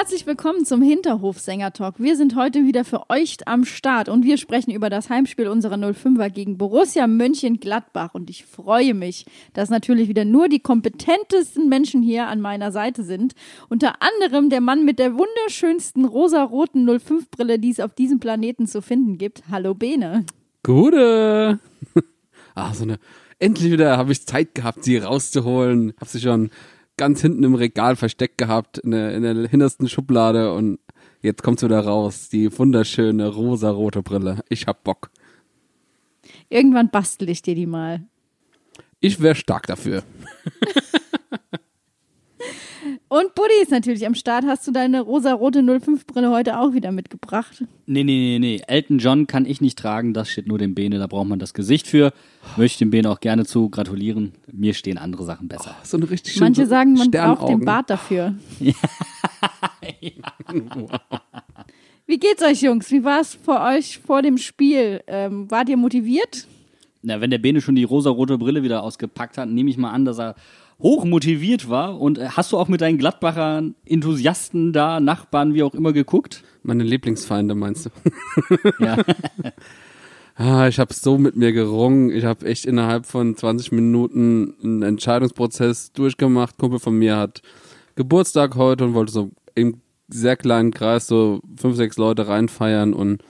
Herzlich willkommen zum Hinterhof-Sänger-Talk. Wir sind heute wieder für euch am Start und wir sprechen über das Heimspiel unserer 05er gegen Borussia Mönchengladbach. Und ich freue mich, dass natürlich wieder nur die kompetentesten Menschen hier an meiner Seite sind. Unter anderem der Mann mit der wunderschönsten rosaroten 05-Brille, die es auf diesem Planeten zu finden gibt. Hallo Bene. Gute. Ah, so eine. Endlich wieder habe ich Zeit gehabt, sie rauszuholen. Hab sie schon ganz hinten im Regal versteckt gehabt, in der, in der hintersten Schublade und jetzt kommt sie wieder raus. Die wunderschöne rosarote Brille. Ich hab Bock. Irgendwann bastel ich dir die mal. Ich wäre stark dafür. Und Buddy ist natürlich am Start. Hast du deine rosarote 05-Brille heute auch wieder mitgebracht? Nee, nee, nee, nee. Elton John kann ich nicht tragen, das steht nur dem Bene, da braucht man das Gesicht für. Möchte dem Bene auch gerne zu gratulieren. Mir stehen andere Sachen besser. So eine richtig schöne Manche sagen, man braucht den. Bart dafür. Wie geht's euch, Jungs? Wie war es für euch vor dem Spiel? Ähm, wart ihr motiviert? Na, wenn der Bene schon die rosarote Brille wieder ausgepackt hat, nehme ich mal an, dass er hoch motiviert war. Und äh, hast du auch mit deinen Gladbacher Enthusiasten da, Nachbarn, wie auch immer, geguckt? Meine Lieblingsfeinde, meinst du? Ja. Ah, ich habe so mit mir gerungen. Ich habe echt innerhalb von 20 Minuten einen Entscheidungsprozess durchgemacht. Kumpel von mir hat Geburtstag heute und wollte so im sehr kleinen Kreis so fünf, sechs Leute reinfeiern und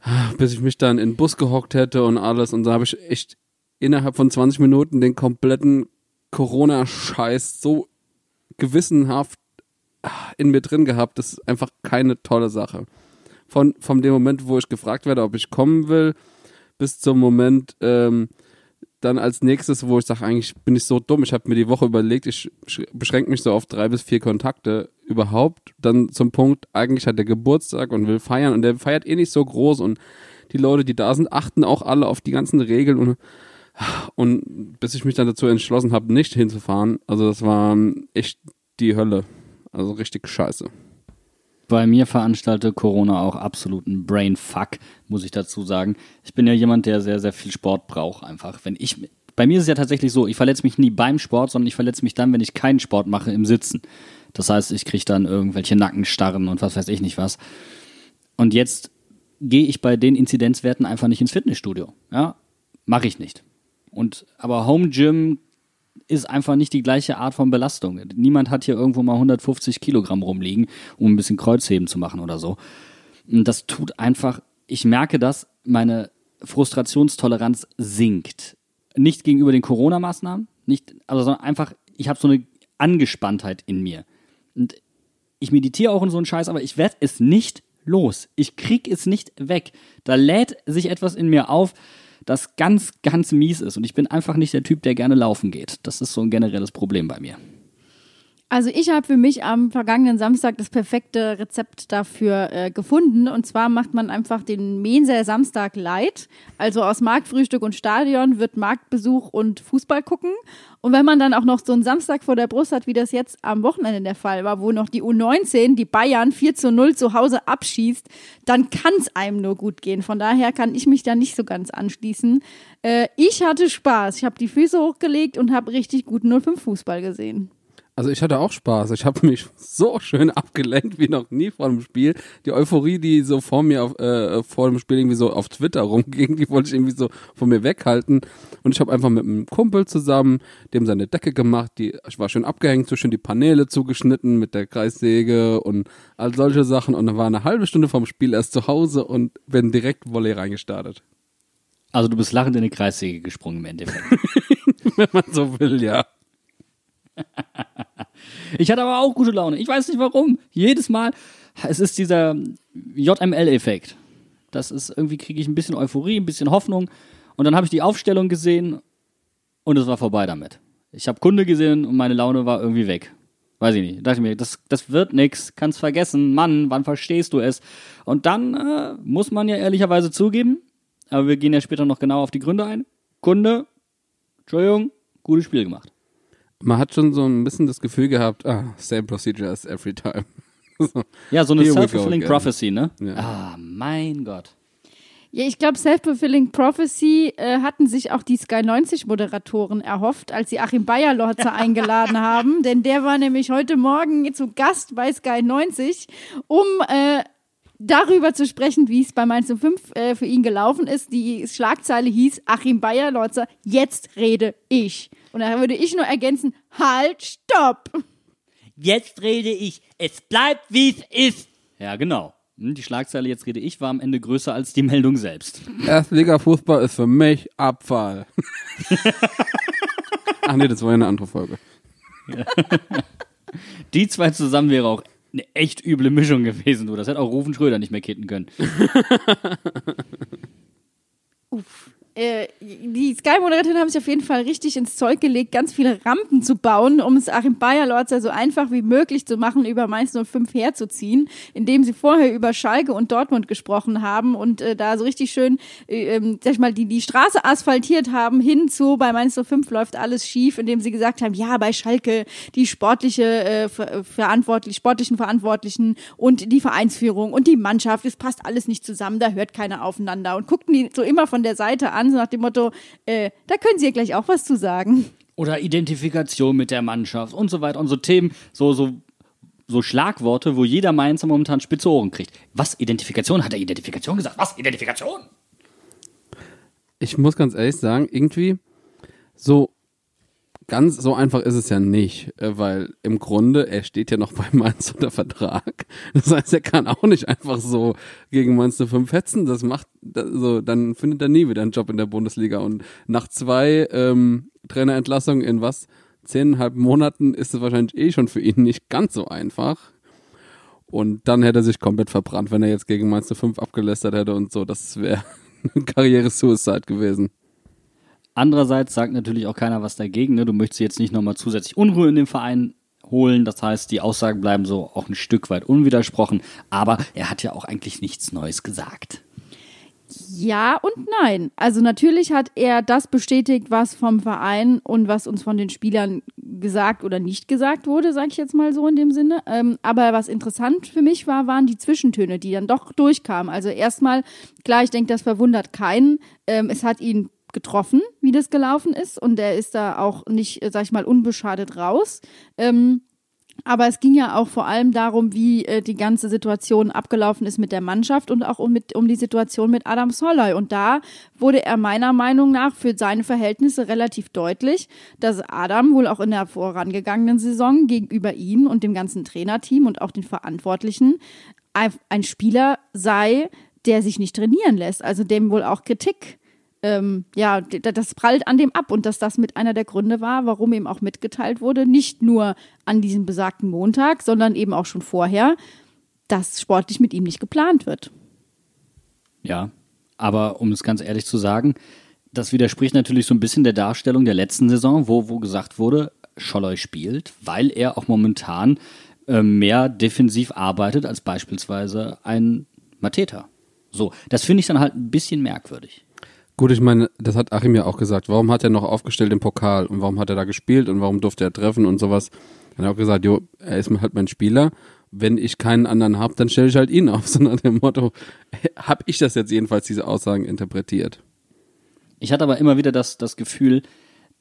ah, bis ich mich dann in den Bus gehockt hätte und alles und da habe ich echt innerhalb von 20 Minuten den kompletten Corona-Scheiß so gewissenhaft ah, in mir drin gehabt. Das ist einfach keine tolle Sache von, von dem Moment, wo ich gefragt werde, ob ich kommen will, bis zum Moment ähm, dann als nächstes, wo ich sage, eigentlich bin ich so dumm. Ich habe mir die Woche überlegt, ich sch- beschränke mich so auf drei bis vier Kontakte überhaupt. Dann zum Punkt, eigentlich hat er Geburtstag und will feiern und der feiert eh nicht so groß und die Leute, die da sind, achten auch alle auf die ganzen Regeln und und bis ich mich dann dazu entschlossen habe, nicht hinzufahren, also das war ähm, echt die Hölle. Also richtig scheiße. Bei mir veranstaltet Corona auch absoluten Brainfuck, muss ich dazu sagen. Ich bin ja jemand, der sehr, sehr viel Sport braucht einfach. Wenn ich, bei mir ist es ja tatsächlich so, ich verletze mich nie beim Sport, sondern ich verletze mich dann, wenn ich keinen Sport mache im Sitzen. Das heißt, ich kriege dann irgendwelche Nackenstarren und was weiß ich nicht was. Und jetzt gehe ich bei den Inzidenzwerten einfach nicht ins Fitnessstudio. Ja, mache ich nicht. Und aber Home Gym ist einfach nicht die gleiche Art von Belastung. Niemand hat hier irgendwo mal 150 Kilogramm rumliegen, um ein bisschen Kreuzheben zu machen oder so. Und das tut einfach, ich merke das, meine Frustrationstoleranz sinkt. Nicht gegenüber den Corona-Maßnahmen, nicht, also sondern einfach, ich habe so eine Angespanntheit in mir. Und ich meditiere auch in so einen Scheiß, aber ich werde es nicht los. Ich krieg es nicht weg. Da lädt sich etwas in mir auf, das ganz, ganz mies ist. Und ich bin einfach nicht der Typ, der gerne laufen geht. Das ist so ein generelles Problem bei mir. Also ich habe für mich am vergangenen Samstag das perfekte Rezept dafür äh, gefunden. Und zwar macht man einfach den Menser Samstag light. Also aus Marktfrühstück und Stadion wird Marktbesuch und Fußball gucken. Und wenn man dann auch noch so einen Samstag vor der Brust hat, wie das jetzt am Wochenende der Fall war, wo noch die U19 die Bayern 4 zu 0 zu Hause abschießt, dann kann es einem nur gut gehen. Von daher kann ich mich da nicht so ganz anschließen. Äh, ich hatte Spaß. Ich habe die Füße hochgelegt und habe richtig guten 05 Fußball gesehen. Also ich hatte auch Spaß. Ich habe mich so schön abgelenkt wie noch nie vor dem Spiel. Die Euphorie, die so vor mir auf, äh, vor dem Spiel irgendwie so auf Twitter rumging, die wollte ich irgendwie so von mir weghalten. Und ich habe einfach mit einem Kumpel zusammen, dem seine Decke gemacht, die ich war schön abgehängt, so schön die Paneele zugeschnitten mit der Kreissäge und all solche Sachen. Und dann war eine halbe Stunde vom Spiel erst zu Hause und bin direkt Volley reingestartet. Also du bist lachend in die Kreissäge gesprungen im Endeffekt. Wenn man so will, ja. Ich hatte aber auch gute Laune. Ich weiß nicht warum. Jedes Mal. Es ist dieser JML-Effekt. Das ist irgendwie kriege ich ein bisschen Euphorie, ein bisschen Hoffnung. Und dann habe ich die Aufstellung gesehen und es war vorbei damit. Ich habe Kunde gesehen und meine Laune war irgendwie weg. Weiß ich nicht. Dachte mir, das, das wird nix, kannst vergessen. Mann, wann verstehst du es? Und dann äh, muss man ja ehrlicherweise zugeben, aber wir gehen ja später noch genau auf die Gründe ein. Kunde, Entschuldigung, gutes Spiel gemacht. Man hat schon so ein bisschen das Gefühl gehabt, ah, same procedure as every time. so. Ja, so eine self-fulfilling prophecy, ne? Ja. Ah, mein Gott. Ja, ich glaube, Self-Fulfilling Prophecy äh, hatten sich auch die Sky 90 Moderatoren erhofft, als sie Achim Bayerlotzer eingeladen haben, denn der war nämlich heute Morgen zu Gast bei Sky 90, um äh, darüber zu sprechen, wie es bei Mainz 05 äh, für ihn gelaufen ist. Die Schlagzeile hieß Achim Bayerlotzer, jetzt rede ich. Und da würde ich nur ergänzen, halt, stopp. Jetzt rede ich. Es bleibt, wie es ist. Ja, genau. Hm, Die Schlagzeile Jetzt rede ich war am Ende größer als die Meldung selbst. Erstliga-Fußball ist für mich Abfall. Ach nee, das war ja eine andere Folge. Die zwei zusammen wäre auch eine echt üble Mischung gewesen. Du. Das hätte auch Rufen Schröder nicht mehr kitten können. äh, die Sky-Moderatoren haben sich auf jeden Fall richtig ins Zeug gelegt, ganz viele Rampen zu bauen, um es Achim Bayerlorzer so einfach wie möglich zu machen, über Mainz 05 herzuziehen, indem sie vorher über Schalke und Dortmund gesprochen haben und äh, da so richtig schön, äh, ähm, sag ich mal, die, die Straße asphaltiert haben, hinzu, bei Mainz 05 läuft alles schief, indem sie gesagt haben, ja, bei Schalke die sportliche, äh, ver verantwortlich, sportlichen Verantwortlichen und die Vereinsführung und die Mannschaft, es passt alles nicht zusammen, da hört keiner aufeinander und guckten die so immer von der Seite an, so nach dem Motto, äh, da können sie ja gleich auch was zu sagen. Oder Identifikation mit der Mannschaft und so weiter und so Themen, so, so, so Schlagworte, wo jeder Mainzer momentan spitze Ohren kriegt. Was? Identifikation? Hat er Identifikation gesagt? Was? Identifikation? Ich muss ganz ehrlich sagen, irgendwie so ganz so einfach ist es ja nicht, äh, weil im Grunde, er steht ja noch bei Mainz unter Vertrag. Das heißt, er kann auch nicht einfach so gegen Mainz 05 hetzen. Das macht, so, dann findet er nie wieder einen Job in der Bundesliga. Und nach zwei ähm, Trainerentlassungen in was? Zehneinhalb Monaten ist es wahrscheinlich eh schon für ihn nicht ganz so einfach. Und dann hätte er sich komplett verbrannt, wenn er jetzt gegen Mainz 05 abgelästert hätte und so. Das wäre Karriere-Suicide gewesen. Andererseits sagt natürlich auch keiner was dagegen. Ne? Du möchtest jetzt nicht nochmal zusätzlich Unruhe in den Verein holen. Das heißt, die Aussagen bleiben so auch ein Stück weit unwidersprochen. Aber er hat ja auch eigentlich nichts Neues gesagt. Ja und nein. Also natürlich hat er das bestätigt, was vom Verein und was uns von den Spielern gesagt oder nicht gesagt wurde, sage ich jetzt mal so in dem Sinne. Ähm, aber was interessant für mich war, waren die Zwischentöne, die dann doch durchkamen. Also erstmal, klar, ich denke, das verwundert keinen. Ähm, es hat ihn getroffen, wie das gelaufen ist und er ist da auch nicht, äh, sag ich mal, unbeschadet raus. Ähm, aber es ging ja auch vor allem darum, wie äh, die ganze Situation abgelaufen ist mit der Mannschaft und auch um, mit, um die Situation mit Adam Soloy. Und da wurde er meiner Meinung nach für seine Verhältnisse relativ deutlich, dass Adam wohl auch in der vorangegangenen Saison gegenüber ihm und dem ganzen Trainerteam und auch den Verantwortlichen ein Spieler sei, der sich nicht trainieren lässt. Also dem wohl auch Kritik ähm, ja, das prallt an dem ab und dass das mit einer der Gründe war, warum ihm auch mitgeteilt wurde, nicht nur an diesem besagten Montag, sondern eben auch schon vorher, dass sportlich mit ihm nicht geplant wird. Ja, aber um es ganz ehrlich zu sagen, das widerspricht natürlich so ein bisschen der Darstellung der letzten Saison, wo, wo gesagt wurde, Scholloy spielt, weil er auch momentan äh, mehr defensiv arbeitet als beispielsweise ein Mateta. So, das finde ich dann halt ein bisschen merkwürdig. Gut, ich meine, das hat Achim ja auch gesagt. Warum hat er noch aufgestellt im Pokal und warum hat er da gespielt und warum durfte er treffen und sowas? Dann hat er auch gesagt, jo, er ist halt mein Spieler. Wenn ich keinen anderen habe, dann stelle ich halt ihn auf. So nach dem Motto, habe ich das jetzt jedenfalls, diese Aussagen interpretiert. Ich hatte aber immer wieder das, das Gefühl,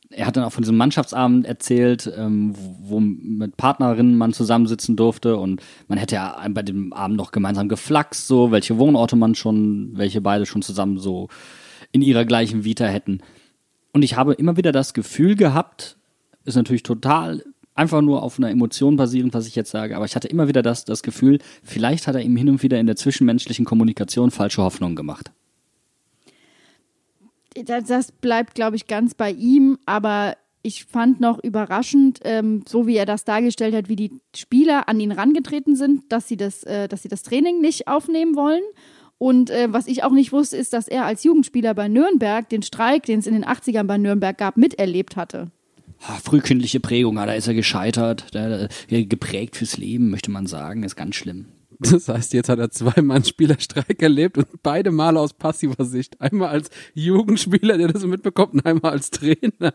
er hat dann auch von diesem Mannschaftsabend erzählt, ähm, wo wo mit Partnerinnen man zusammensitzen durfte und man hätte ja bei dem Abend noch gemeinsam geflaxt, so welche Wohnorte man schon, welche beide schon zusammen so in ihrer gleichen Vita hätten. Und ich habe immer wieder das Gefühl gehabt, ist natürlich total einfach nur auf einer Emotion basierend, was ich jetzt sage, aber ich hatte immer wieder das, das Gefühl, vielleicht hat er ihm hin und wieder in der zwischenmenschlichen Kommunikation falsche Hoffnungen gemacht. das, bleibt, glaube ich, ganz bei ihm, aber ich fand noch überraschend, ähm, so wie er das dargestellt hat, wie die Spieler an ihn rangetreten sind, dass sie das, äh, dass sie das Training nicht aufnehmen wollen. Und äh, was ich auch nicht wusste, ist, dass er als Jugendspieler bei Nürnberg den Streik, den es in den 80ern bei Nürnberg gab, miterlebt hatte. Ah, frühkindliche Prägung, ah, da ist er gescheitert, da, geprägt fürs Leben, möchte man sagen, ist ganz schlimm. Das heißt, jetzt hat er zweimal einen Spielerstreik erlebt und beide Male aus passiver Sicht. Einmal als Jugendspieler, der das mitbekommt, und einmal als Trainer.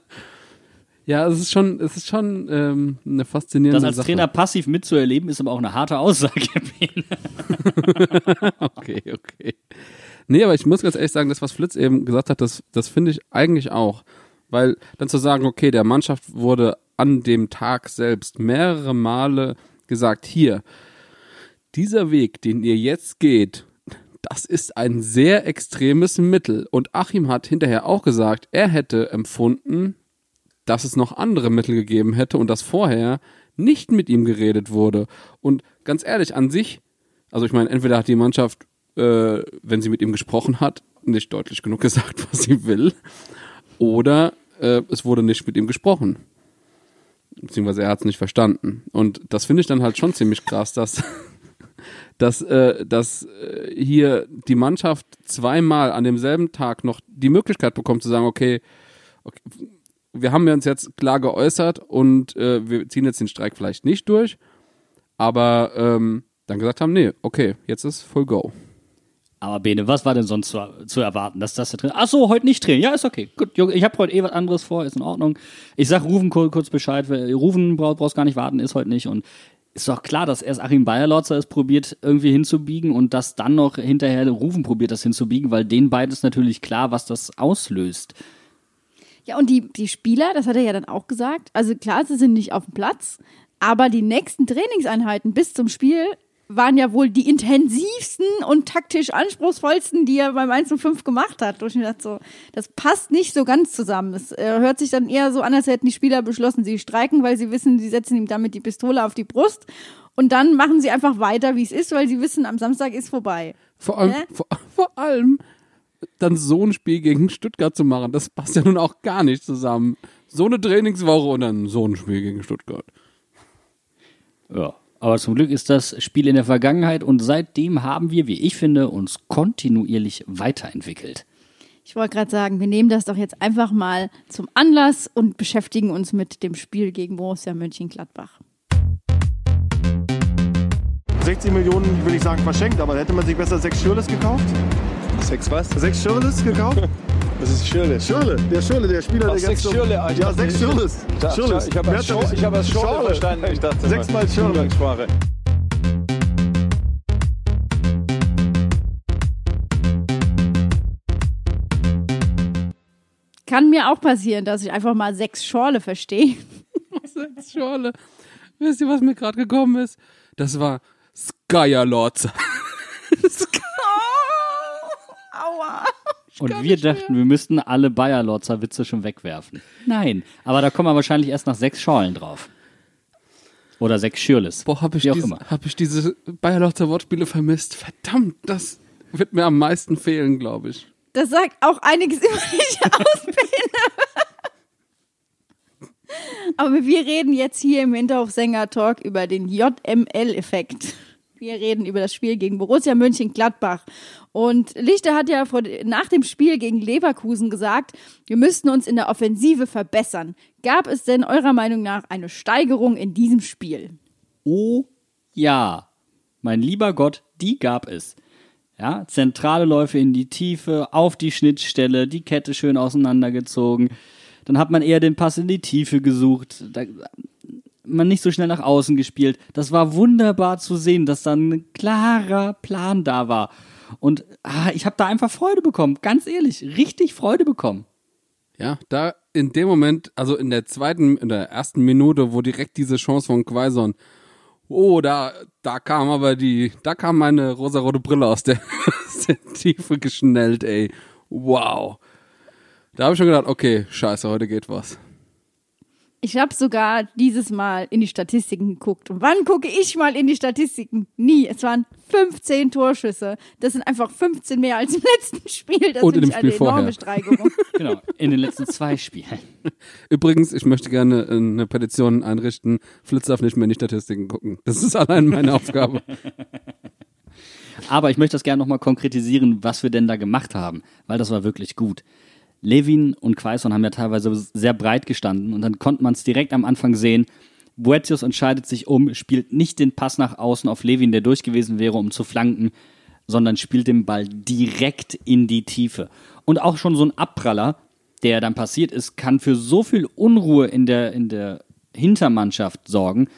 Ja, es ist schon, es ist schon ähm, eine faszinierende Das als Sache. Trainer passiv mitzuerleben, ist aber auch eine harte Aussage. okay, okay. Nee, aber ich muss ganz ehrlich sagen, das, was Flitz eben gesagt hat, das, das finde ich eigentlich auch. Weil dann zu sagen, okay, der Mannschaft wurde an dem Tag selbst mehrere Male gesagt, hier, dieser Weg, den ihr jetzt geht, das ist ein sehr extremes Mittel. Und Achim hat hinterher auch gesagt, er hätte empfunden, dass es noch andere Mittel gegeben hätte und dass vorher nicht mit ihm geredet wurde. Und ganz ehrlich, an sich, also ich meine, entweder hat die Mannschaft, äh, wenn sie mit ihm gesprochen hat, nicht deutlich genug gesagt, was sie will, oder äh, es wurde nicht mit ihm gesprochen. Beziehungsweise er hat es nicht verstanden. Und das finde ich dann halt schon ziemlich krass, dass, dass, äh, dass äh, hier die Mannschaft zweimal an demselben Tag noch die Möglichkeit bekommt zu sagen, okay, okay wir haben uns jetzt klar geäußert und äh, wir ziehen jetzt den Streik vielleicht nicht durch, aber ähm, dann gesagt haben, nee, okay, jetzt ist Full Go. Aber Bene, was war denn sonst zu, zu erwarten, dass das da drin? Ach so, heute nicht drehen. Ja, ist okay. Gut, ich habe heute eh was anderes vor, ist in Ordnung. Ich sag Rufen kurz Bescheid. Rufen brauchst, gar nicht warten, ist heute nicht. Und ist doch klar, dass erst Achim Bayerlotzer es probiert, irgendwie hinzubiegen und dass dann noch hinterher Rufen probiert, das hinzubiegen, weil denen beiden ist natürlich klar, was das auslöst. Ja, und die, die Spieler, das hat er ja dann auch gesagt, also klar, sie sind nicht auf dem Platz, aber die nächsten Trainingseinheiten bis zum Spiel waren ja wohl die intensivsten und taktisch anspruchsvollsten, die er beim 1 zu 5 gemacht hat. Und ich dachte so, das passt nicht so ganz zusammen. Es äh, hört sich dann eher so an, als hätten die Spieler beschlossen, sie streiken, weil sie wissen, sie setzen ihm damit die Pistole auf die Brust. Und dann machen sie einfach weiter, wie es ist, weil sie wissen, am Samstag ist vorbei. Vor allem, Hä? vor, vor allem dann so ein Spiel gegen Stuttgart zu machen, das passt ja nun auch gar nicht zusammen. So eine Trainingswoche und dann so ein Spiel gegen Stuttgart. Ja. Aber zum Glück ist das Spiel in der Vergangenheit und seitdem haben wir, wie ich finde, uns kontinuierlich weiterentwickelt. Ich wollte gerade sagen, wir nehmen das doch jetzt einfach mal zum Anlass und beschäftigen uns mit dem Spiel gegen Borussia Mönchengladbach. 60 Millionen, will ich sagen, verschenkt, aber hätte man sich besser sechs Schürles gekauft? Sechs was? Sechs Schürles gekauft? Das ist Schirle. Schürle, der Schürle, der Spieler, Ach, der sechs so- Schürle, Alter. Ja, sechs Schürles. Ja, Schürles. Ich habe das, Schor ich hab das Schorle Schorle. verstanden. Ich dachte, Sechsmal Schürle. Umgangssprache. Kann mir auch passieren, dass ich einfach mal sechs Schorle verstehe. Sechs Schorle. Wisst ihr, was mir gerade gekommen ist? Das war Skyer-Lords. Aua. Und wir dachten, wir müssten alle Bayer-Lotzer Witze schon wegwerfen. Nein, aber da kommen wir wahrscheinlich erst nach sechs Schorlen drauf. Oder sechs Schürles. Boah, hab ich, diese, immer. hab ich diese Bayerlotzer Wortspiele vermisst. Verdammt, das wird mir am meisten fehlen, glaube ich. Das sagt auch einiges über dich aus. Aber wir reden jetzt hier im Hinterhof-Sänger-Talk über den JML-Effekt. Wir reden über das Spiel gegen Borussia Mönchengladbach. Und Lichter hat ja vor, nach dem Spiel gegen Leverkusen gesagt, wir müssten uns in der Offensive verbessern. Gab es denn eurer Meinung nach eine Steigerung in diesem Spiel? Oh ja, mein lieber Gott, die gab es. Ja, zentrale Läufe in die Tiefe, auf die Schnittstelle, die Kette schön auseinandergezogen. Dann hat man eher den Pass in die Tiefe gesucht. Da, man nicht so schnell nach außen gespielt. Das war wunderbar zu sehen, dass da ein klarer Plan da war. Und ah, ich habe da einfach Freude bekommen, ganz ehrlich, richtig Freude bekommen. Ja, da in dem Moment, also in der zweiten, in der ersten Minute, wo direkt diese Chance von Quaison, oh, da, da kam aber die, da kam meine rosarote Brille aus der, aus der Tiefe geschnellt, ey. Wow. Da habe ich schon gedacht, okay, scheiße, heute geht was. Ich habe sogar dieses Mal in die Statistiken geguckt. Und wann gucke ich mal in die Statistiken? Nie. Es waren 15 Torschüsse. Das sind einfach 15 mehr als im letzten Spiel. Das Und in dem ich eine Spiel enorme vorher. Steigerung. Genau, in den letzten zwei Spielen. Übrigens, ich möchte gerne eine Petition einrichten. Flitz darf nicht mehr in die Statistiken gucken. Das ist allein meine Aufgabe. Aber ich möchte das gerne nochmal konkretisieren, was wir denn da gemacht haben, weil das war wirklich gut. Levin und Quaison haben ja teilweise sehr breit gestanden und dann konnte man es direkt am Anfang sehen. Boetius entscheidet sich um, spielt nicht den Pass nach außen auf Levin, der durch gewesen wäre, um zu flanken, sondern spielt den Ball direkt in die Tiefe. Und auch schon so ein Abpraller, der dann passiert ist, kann für so viel Unruhe in der, in der Hintermannschaft sorgen,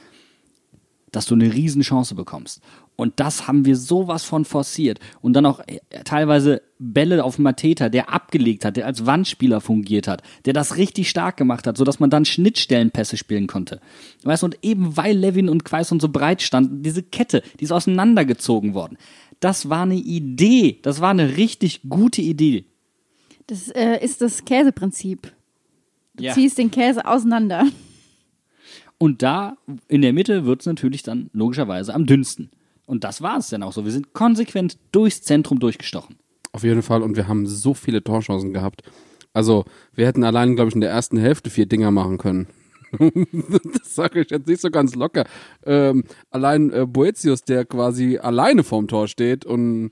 dass du eine Riesenchance bekommst. Und das haben wir sowas von forciert. Und dann auch äh, teilweise Bälle auf Mateta, der abgelegt hat, der als Wandspieler fungiert hat, der das richtig stark gemacht hat, sodass man dann Schnittstellenpässe spielen konnte. Weißt du, und eben weil Levin und Quaison so breit standen, diese Kette, die ist auseinandergezogen worden. Das war eine Idee. Das war eine richtig gute Idee. Das äh, ist das Käseprinzip. Du Ja. ziehst den Käse auseinander. Und da in der Mitte wird es natürlich dann logischerweise am dünnsten. Und das war es dann auch so. Wir sind konsequent durchs Zentrum durchgestochen. Auf jeden Fall. Und wir haben so viele Torchancen gehabt. Also, wir hätten allein, glaube ich, in der ersten Hälfte vier Dinger machen können. das sage ich jetzt nicht so ganz locker. Ähm, allein äh, Boetius, der quasi alleine vorm Tor steht und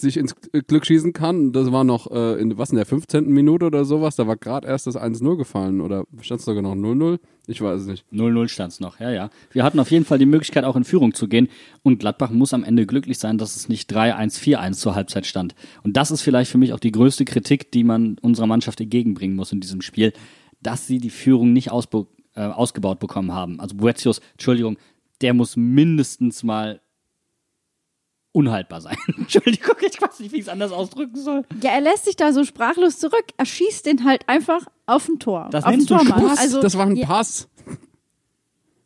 sich ins Glück schießen kann. Das war noch äh, in was in der 15. Minute oder sowas. Da war gerade erst das 1-0 gefallen. Oder stand es sogar noch 0-0? Ich weiß es nicht. 0-0 stand es noch, ja, ja. Wir hatten auf jeden Fall die Möglichkeit, auch in Führung zu gehen. Und Gladbach muss am Ende glücklich sein, dass es nicht 3-1, 4-1 zur Halbzeit stand. Und das ist vielleicht für mich auch die größte Kritik, die man unserer Mannschaft entgegenbringen muss in diesem Spiel, dass sie die Führung nicht ausbe äh, ausgebaut bekommen haben. Also Boetius, Entschuldigung, der muss mindestens mal unhaltbar sein. Entschuldigung, ich weiß nicht, wie ich es anders ausdrücken soll. Ja, er lässt sich da so sprachlos zurück. Er schießt den halt einfach auf ein Tor. Das auf nennst den du. Was? Also, das war ein ja, Pass.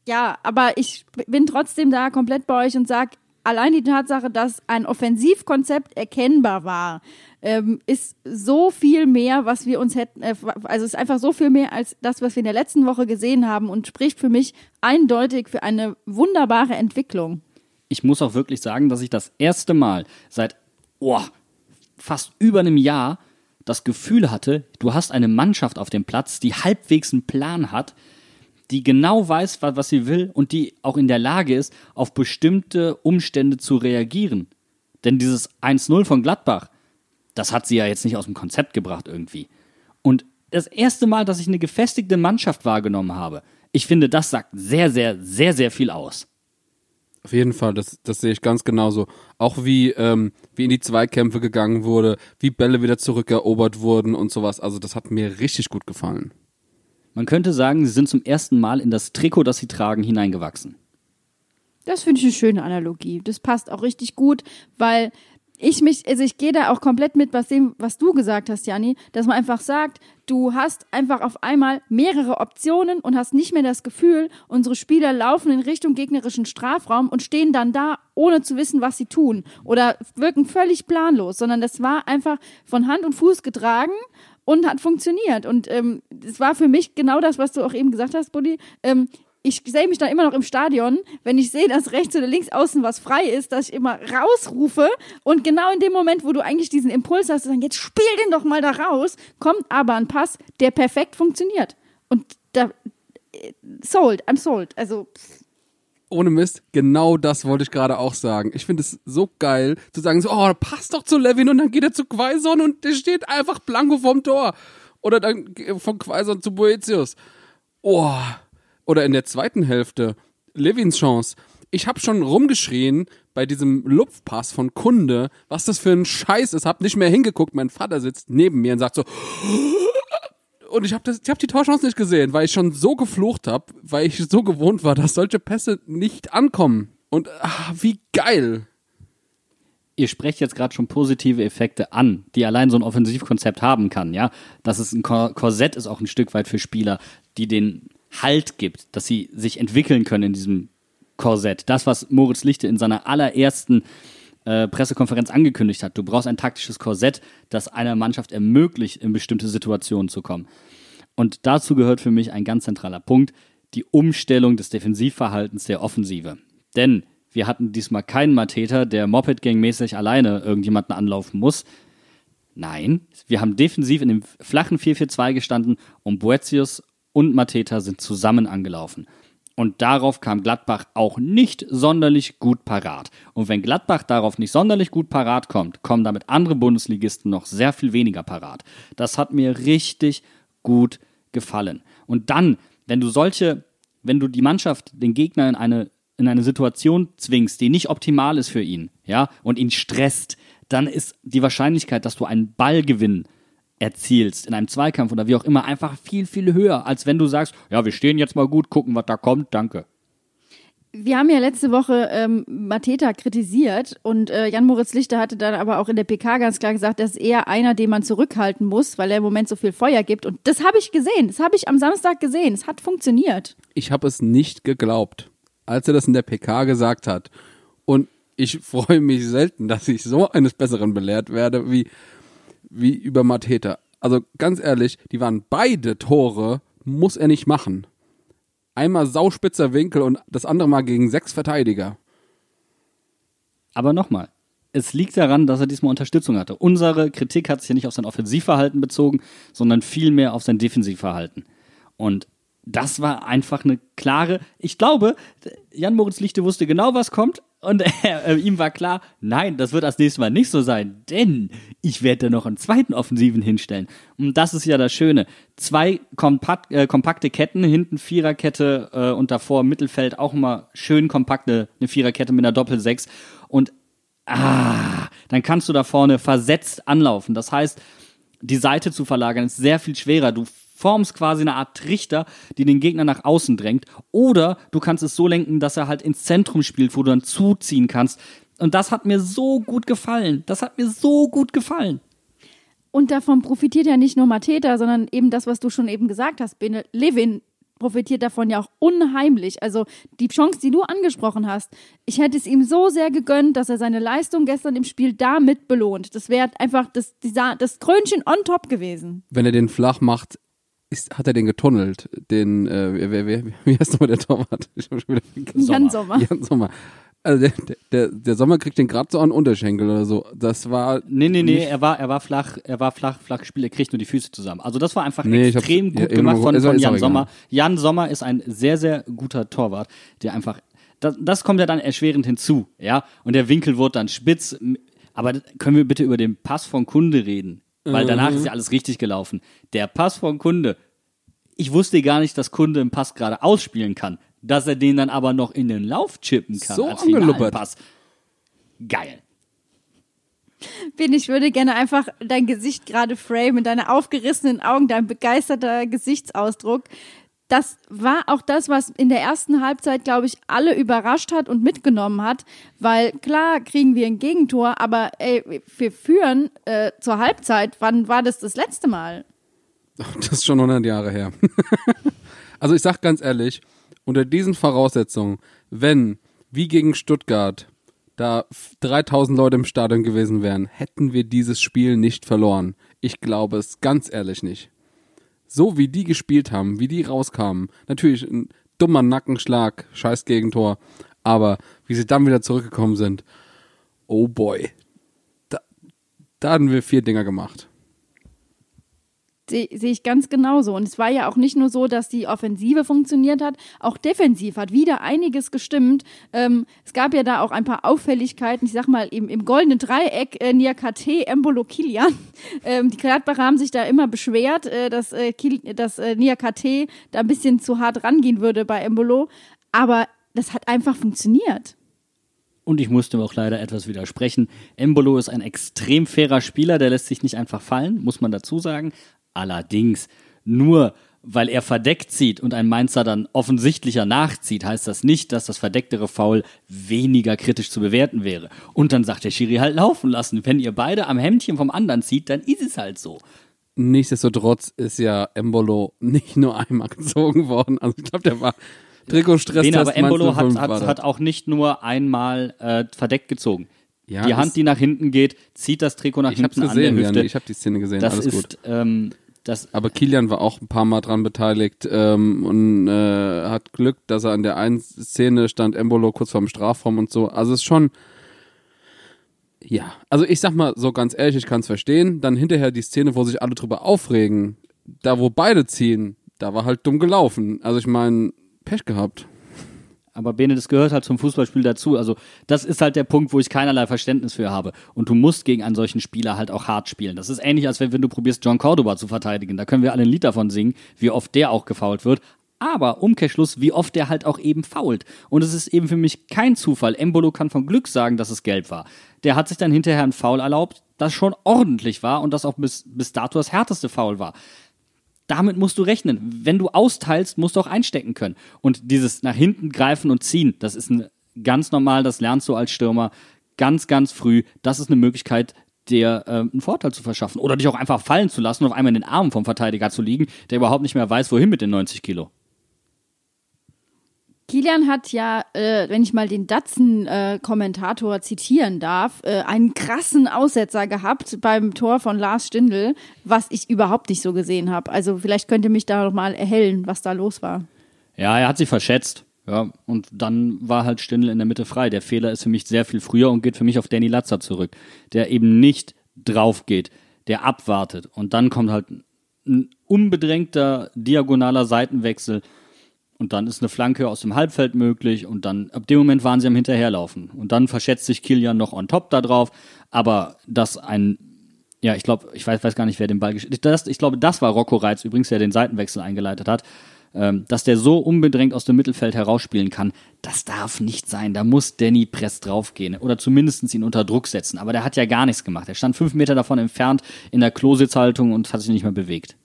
Ja, aber ich bin trotzdem da komplett bei euch und sag, allein die Tatsache, dass ein Offensivkonzept erkennbar war, ähm, ist so viel mehr, was wir uns hätten, äh, also ist einfach so viel mehr als das, was wir in der letzten Woche gesehen haben und spricht für mich eindeutig für eine wunderbare Entwicklung. Ich muss auch wirklich sagen, dass ich das erste Mal seit oh, fast über einem Jahr das Gefühl hatte, du hast eine Mannschaft auf dem Platz, die halbwegs einen Plan hat, die genau weiß, wa- was sie will und die auch in der Lage ist, auf bestimmte Umstände zu reagieren. Denn dieses 1-0 von Gladbach, das hat sie ja jetzt nicht aus dem Konzept gebracht irgendwie. Und das erste Mal, dass ich eine gefestigte Mannschaft wahrgenommen habe, ich finde, das sagt sehr, sehr, sehr, sehr viel aus. Auf jeden Fall, das, das sehe ich ganz genauso. Auch wie, ähm, wie in die Zweikämpfe gegangen wurde, wie Bälle wieder zurückerobert wurden und sowas. Also das hat mir richtig gut gefallen. Man könnte sagen, sie sind zum ersten Mal in das Trikot, das sie tragen, hineingewachsen. Das finde ich eine schöne Analogie. Das passt auch richtig gut, weil ich mich, also ich gehe da auch komplett mit, was dem, was du gesagt hast, Janni, dass man einfach sagt, du hast einfach auf einmal mehrere Optionen und hast nicht mehr das Gefühl, unsere Spieler laufen in Richtung gegnerischen Strafraum und stehen dann da, ohne zu wissen, was sie tun oder wirken völlig planlos, sondern das war einfach von Hand und Fuß getragen und hat funktioniert. Und ähm, es war für mich genau das, was du auch eben gesagt hast, Buddy. Ähm, ich sehe mich dann immer noch im Stadion, wenn ich sehe, dass rechts oder links außen was frei ist, dass ich immer rausrufe und genau in dem Moment, wo du eigentlich diesen Impuls hast, sagen, jetzt spiel den doch mal da raus, kommt aber ein Pass, der perfekt funktioniert. Und da, äh, sold, I'm sold. Also, Ohne Mist, genau das wollte ich gerade auch sagen. Ich finde es so geil, zu sagen, so, oh, passt doch zu Levin und dann geht er zu Quaison und der steht einfach blanko vorm Tor. Oder dann äh, von Quaison zu Boetius. Oh. Oder in der zweiten Hälfte, Levins Chance. Ich habe schon rumgeschrien bei diesem Lupfpass von Kunde, was das für ein Scheiß ist. Hab nicht mehr hingeguckt. Mein Vater sitzt neben mir und sagt so, und ich habe habe die Torchance nicht gesehen, weil ich schon so geflucht habe, weil ich so gewohnt war, dass solche Pässe nicht ankommen. Und ah, wie geil. Ihr sprecht jetzt gerade schon positive Effekte an, die allein so ein Offensivkonzept haben kann, ja. Dass es ein Kor Korsett ist auch ein Stück weit für Spieler, die den Halt gibt, dass sie sich entwickeln können in diesem Korsett. Das, was Moritz Lichte in seiner allerersten äh, Pressekonferenz angekündigt hat. Du brauchst ein taktisches Korsett, das einer Mannschaft ermöglicht, in bestimmte Situationen zu kommen. Und dazu gehört für mich ein ganz zentraler Punkt, die Umstellung des Defensivverhaltens der Offensive. Denn wir hatten diesmal keinen Mateta, der Moped-Gang-mäßig alleine irgendjemanden anlaufen muss. Nein, wir haben defensiv in dem flachen 4-4-2 gestanden und Boetius und Mateta sind zusammen angelaufen. Und darauf kam Gladbach auch nicht sonderlich gut parat. Und wenn Gladbach darauf nicht sonderlich gut parat kommt, kommen damit andere Bundesligisten noch sehr viel weniger parat. Das hat mir richtig gut gefallen. Und dann, wenn du solche, wenn du die Mannschaft, den Gegner in eine, in eine Situation zwingst, die nicht optimal ist für ihn, ja, und ihn stresst, dann ist die Wahrscheinlichkeit, dass du einen Ballgewinn erzielst in einem Zweikampf oder wie auch immer einfach viel, viel höher, als wenn du sagst, ja, wir stehen jetzt mal gut, gucken, was da kommt, danke. Wir haben ja letzte Woche ähm, Mateta kritisiert und äh, Jan-Moritz Lichter hatte dann aber auch in der PK ganz klar gesagt, das ist eher einer, den man zurückhalten muss, weil er im Moment so viel Feuer gibt. Und das habe ich gesehen. Das habe ich am Samstag gesehen. Es hat funktioniert. Ich habe es nicht geglaubt, als er das in der PK gesagt hat. Und ich freue mich selten, dass ich so eines Besseren belehrt werde, wie wie über Mateta. Also ganz ehrlich, die waren beide Tore, muss er nicht machen. Einmal sauspitzer Winkel und das andere mal gegen sechs Verteidiger. Aber nochmal, es liegt daran, dass er diesmal Unterstützung hatte. Unsere Kritik hat sich ja nicht auf sein Offensivverhalten bezogen, sondern vielmehr auf sein Defensivverhalten. Und das war einfach eine klare, ich glaube, Jan Moritz Lichte wusste genau, was kommt und äh, ihm war klar, nein, das wird das nächste Mal nicht so sein, denn ich werde noch einen zweiten Offensiven hinstellen. Und das ist ja das Schöne. Zwei kompakt, äh, kompakte Ketten, hinten Viererkette äh, und davor Mittelfeld auch mal schön kompakte, eine Viererkette mit einer Doppel-Sechs und ah, dann kannst du da vorne versetzt anlaufen. Das heißt, die Seite zu verlagern ist sehr viel schwerer. Du formst quasi eine Art Trichter, die den Gegner nach außen drängt. Oder du kannst es so lenken, dass er halt ins Zentrum spielt, wo du dann zuziehen kannst. Und das hat mir so gut gefallen. Das hat mir so gut gefallen. Und davon profitiert ja nicht nur Mateta, sondern eben das, was du schon eben gesagt hast, Bene. Levin profitiert davon ja auch unheimlich. Also die Chance, die du angesprochen hast, ich hätte es ihm so sehr gegönnt, dass er seine Leistung gestern im Spiel damit belohnt. Das wäre einfach das, das Krönchen on top gewesen. Wenn er den flach macht, ist, hat er den getunnelt? Den, äh, wer, wer, wie heißt nochmal der Torwart? Ich hab schon wieder vergessen. Jan Sommer. Jan Sommer. Also der, der, der Sommer kriegt den gerade so an den Unterschenkel oder so. Das war. Nee, nee, nee, er war, er war flach, er war flach, flach gespielt, er kriegt nur die Füße zusammen. Also das war einfach Nee, extrem gut ja, gemacht von, von Jan egal. Sommer. Jan Sommer ist ein sehr, sehr guter Torwart, der einfach, das, das kommt ja dann erschwerend hinzu, ja. Und der Winkel wurde dann spitz. Aber können wir bitte über den Pass von Kunde reden? Weil danach Mhm. ist ja alles richtig gelaufen. Der Pass von Kunde, ich wusste gar nicht, dass Kunde einen Pass gerade ausspielen kann. Dass er den dann aber noch in den Lauf chippen kann. So als. Pass. Geil. Bin, ich würde gerne einfach dein Gesicht gerade framen, deine aufgerissenen Augen, dein begeisterter Gesichtsausdruck. Das war auch das, was in der ersten Halbzeit, glaube ich, alle überrascht hat und mitgenommen hat, weil klar kriegen wir ein Gegentor, aber ey, wir führen äh, zur Halbzeit. Wann war das das letzte Mal? Das ist schon 100 Jahre her. also ich sag ganz ehrlich, unter diesen Voraussetzungen, wenn, wie gegen Stuttgart, da 3000 Leute im Stadion gewesen wären, hätten wir dieses Spiel nicht verloren. Ich glaube es ganz ehrlich nicht. So wie die gespielt haben, wie die rauskamen, natürlich ein dummer Nackenschlag, scheiß Gegentor, aber wie sie dann wieder zurückgekommen sind, oh boy, da, da hatten wir vier Dinger gemacht. Sehe seh ich ganz genauso. Und es war ja auch nicht nur so, dass die Offensive funktioniert hat, auch defensiv hat wieder einiges gestimmt. Ähm, es gab ja da auch ein paar Auffälligkeiten. Ich sag mal, im, im goldenen Dreieck äh, Niakate, Embolo, Kilian. Ähm, die Gladbacher haben sich da immer beschwert, äh, dass, äh, Kil dass äh, Niakate da ein bisschen zu hart rangehen würde bei Embolo. Aber das hat einfach funktioniert. Und ich musste auch leider etwas widersprechen. Embolo ist ein extrem fairer Spieler, der lässt sich nicht einfach fallen, muss man dazu sagen. Allerdings, nur weil er verdeckt zieht und ein Mainzer dann offensichtlicher nachzieht, heißt das nicht, dass das verdecktere Foul weniger kritisch zu bewerten wäre. Und dann sagt der Schiri halt laufen lassen. Wenn ihr beide am Hemdchen vom anderen zieht, dann ist es halt so. Nichtsdestotrotz ist ja Embolo nicht nur einmal gezogen worden. Also ich glaube, der war Trikotstress. Aber Embolo hat, hat, hat auch nicht nur einmal äh, verdeckt gezogen. Ja, die Hand, die nach hinten geht, zieht das Trikot nach Ich hab's hinten an der gesehen, Hüfte. Jan, ich habe die Szene gesehen. Das Alles ist, gut. ähm, das, Aber Kilian war auch ein paar Mal dran beteiligt ähm, und äh, hat Glück, dass er an der einen Szene stand Embolo kurz vorm Strafraum und so. Also es ist schon, ja. Also ich sag mal so ganz ehrlich, ich kann es verstehen. Dann hinterher die Szene, wo sich alle drüber aufregen, da wo beide ziehen, da war halt dumm gelaufen. Also ich meine, Pech gehabt. Aber Bene, das gehört halt zum Fußballspiel dazu. Also das ist halt der Punkt, wo ich keinerlei Verständnis für habe. Und du musst gegen einen solchen Spieler halt auch hart spielen. Das ist ähnlich, als wenn, wenn du probierst, John Cordoba zu verteidigen. Da können wir alle ein Lied davon singen, wie oft der auch gefault wird. Aber Umkehrschluss, wie oft der halt auch eben fault. Und es ist eben für mich kein Zufall. Embolo kann von Glück sagen, dass es gelb war. Der hat sich dann hinterher ein Foul erlaubt, das schon ordentlich war und das auch bis, bis dato das härteste Foul war damit musst du rechnen. Wenn du austeilst, musst du auch einstecken können. Und dieses nach hinten greifen und ziehen, das ist ein, ganz normal, das lernst du als Stürmer ganz, ganz früh. Das ist eine Möglichkeit, dir äh, einen Vorteil zu verschaffen. Oder dich auch einfach fallen zu lassen und auf einmal in den Armen vom Verteidiger zu liegen, der überhaupt nicht mehr weiß, wohin mit den 90 Kilo. Kilian hat ja, äh, wenn ich mal den Datsen-Kommentator zitieren darf, äh, einen krassen Aussetzer gehabt beim Tor von Lars Stindl, was ich überhaupt nicht so gesehen habe. Also vielleicht könnt ihr mich da noch mal erhellen, was da los war. Ja, er hat sich verschätzt. Ja, und dann war halt Stindl in der Mitte frei. Der Fehler ist für mich sehr viel früher und geht für mich auf Danny Latzer zurück, der eben nicht drauf geht, der abwartet. Und dann kommt halt ein unbedrängter diagonaler Seitenwechsel und dann ist eine Flanke aus dem Halbfeld möglich und dann, ab dem Moment waren sie am Hinterherlaufen. Und dann verschätzt sich Kilian noch on top da drauf. Aber dass ein, ja, ich glaube, ich weiß, weiß gar nicht, wer den Ball gespielt hat. Ich glaube, das war Rocco Reitz übrigens, der den Seitenwechsel eingeleitet hat. Ähm, dass der so unbedrängt aus dem Mittelfeld herausspielen kann, das darf nicht sein. Da muss Danny Press draufgehen oder zumindest ihn unter Druck setzen. Aber der hat ja gar nichts gemacht. Er stand fünf Meter davon entfernt in der Klositzhaltung und hat sich nicht mehr bewegt.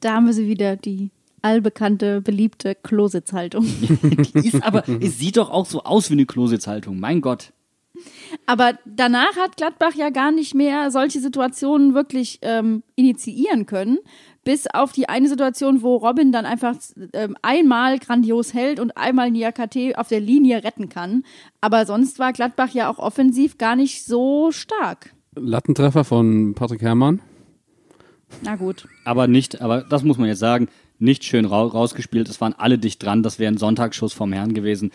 Da haben wir sie wieder, die allbekannte, beliebte Klositzhaltung. Die ist aber, es sieht doch auch so aus wie eine Klositzhaltung, mein Gott. Aber danach hat Gladbach ja gar nicht mehr solche Situationen wirklich ähm, initiieren können, bis auf die eine Situation, wo Robin dann einfach ähm, einmal grandios hält und einmal Niakate auf der Linie retten kann. Aber sonst war Gladbach ja auch offensiv gar nicht so stark. Lattentreffer von Patrick Herrmann. Na gut. Aber nicht, aber das muss man jetzt sagen, nicht schön ra rausgespielt. Es waren alle dicht dran. Das wäre ein Sonntagsschuss vom Herrn gewesen.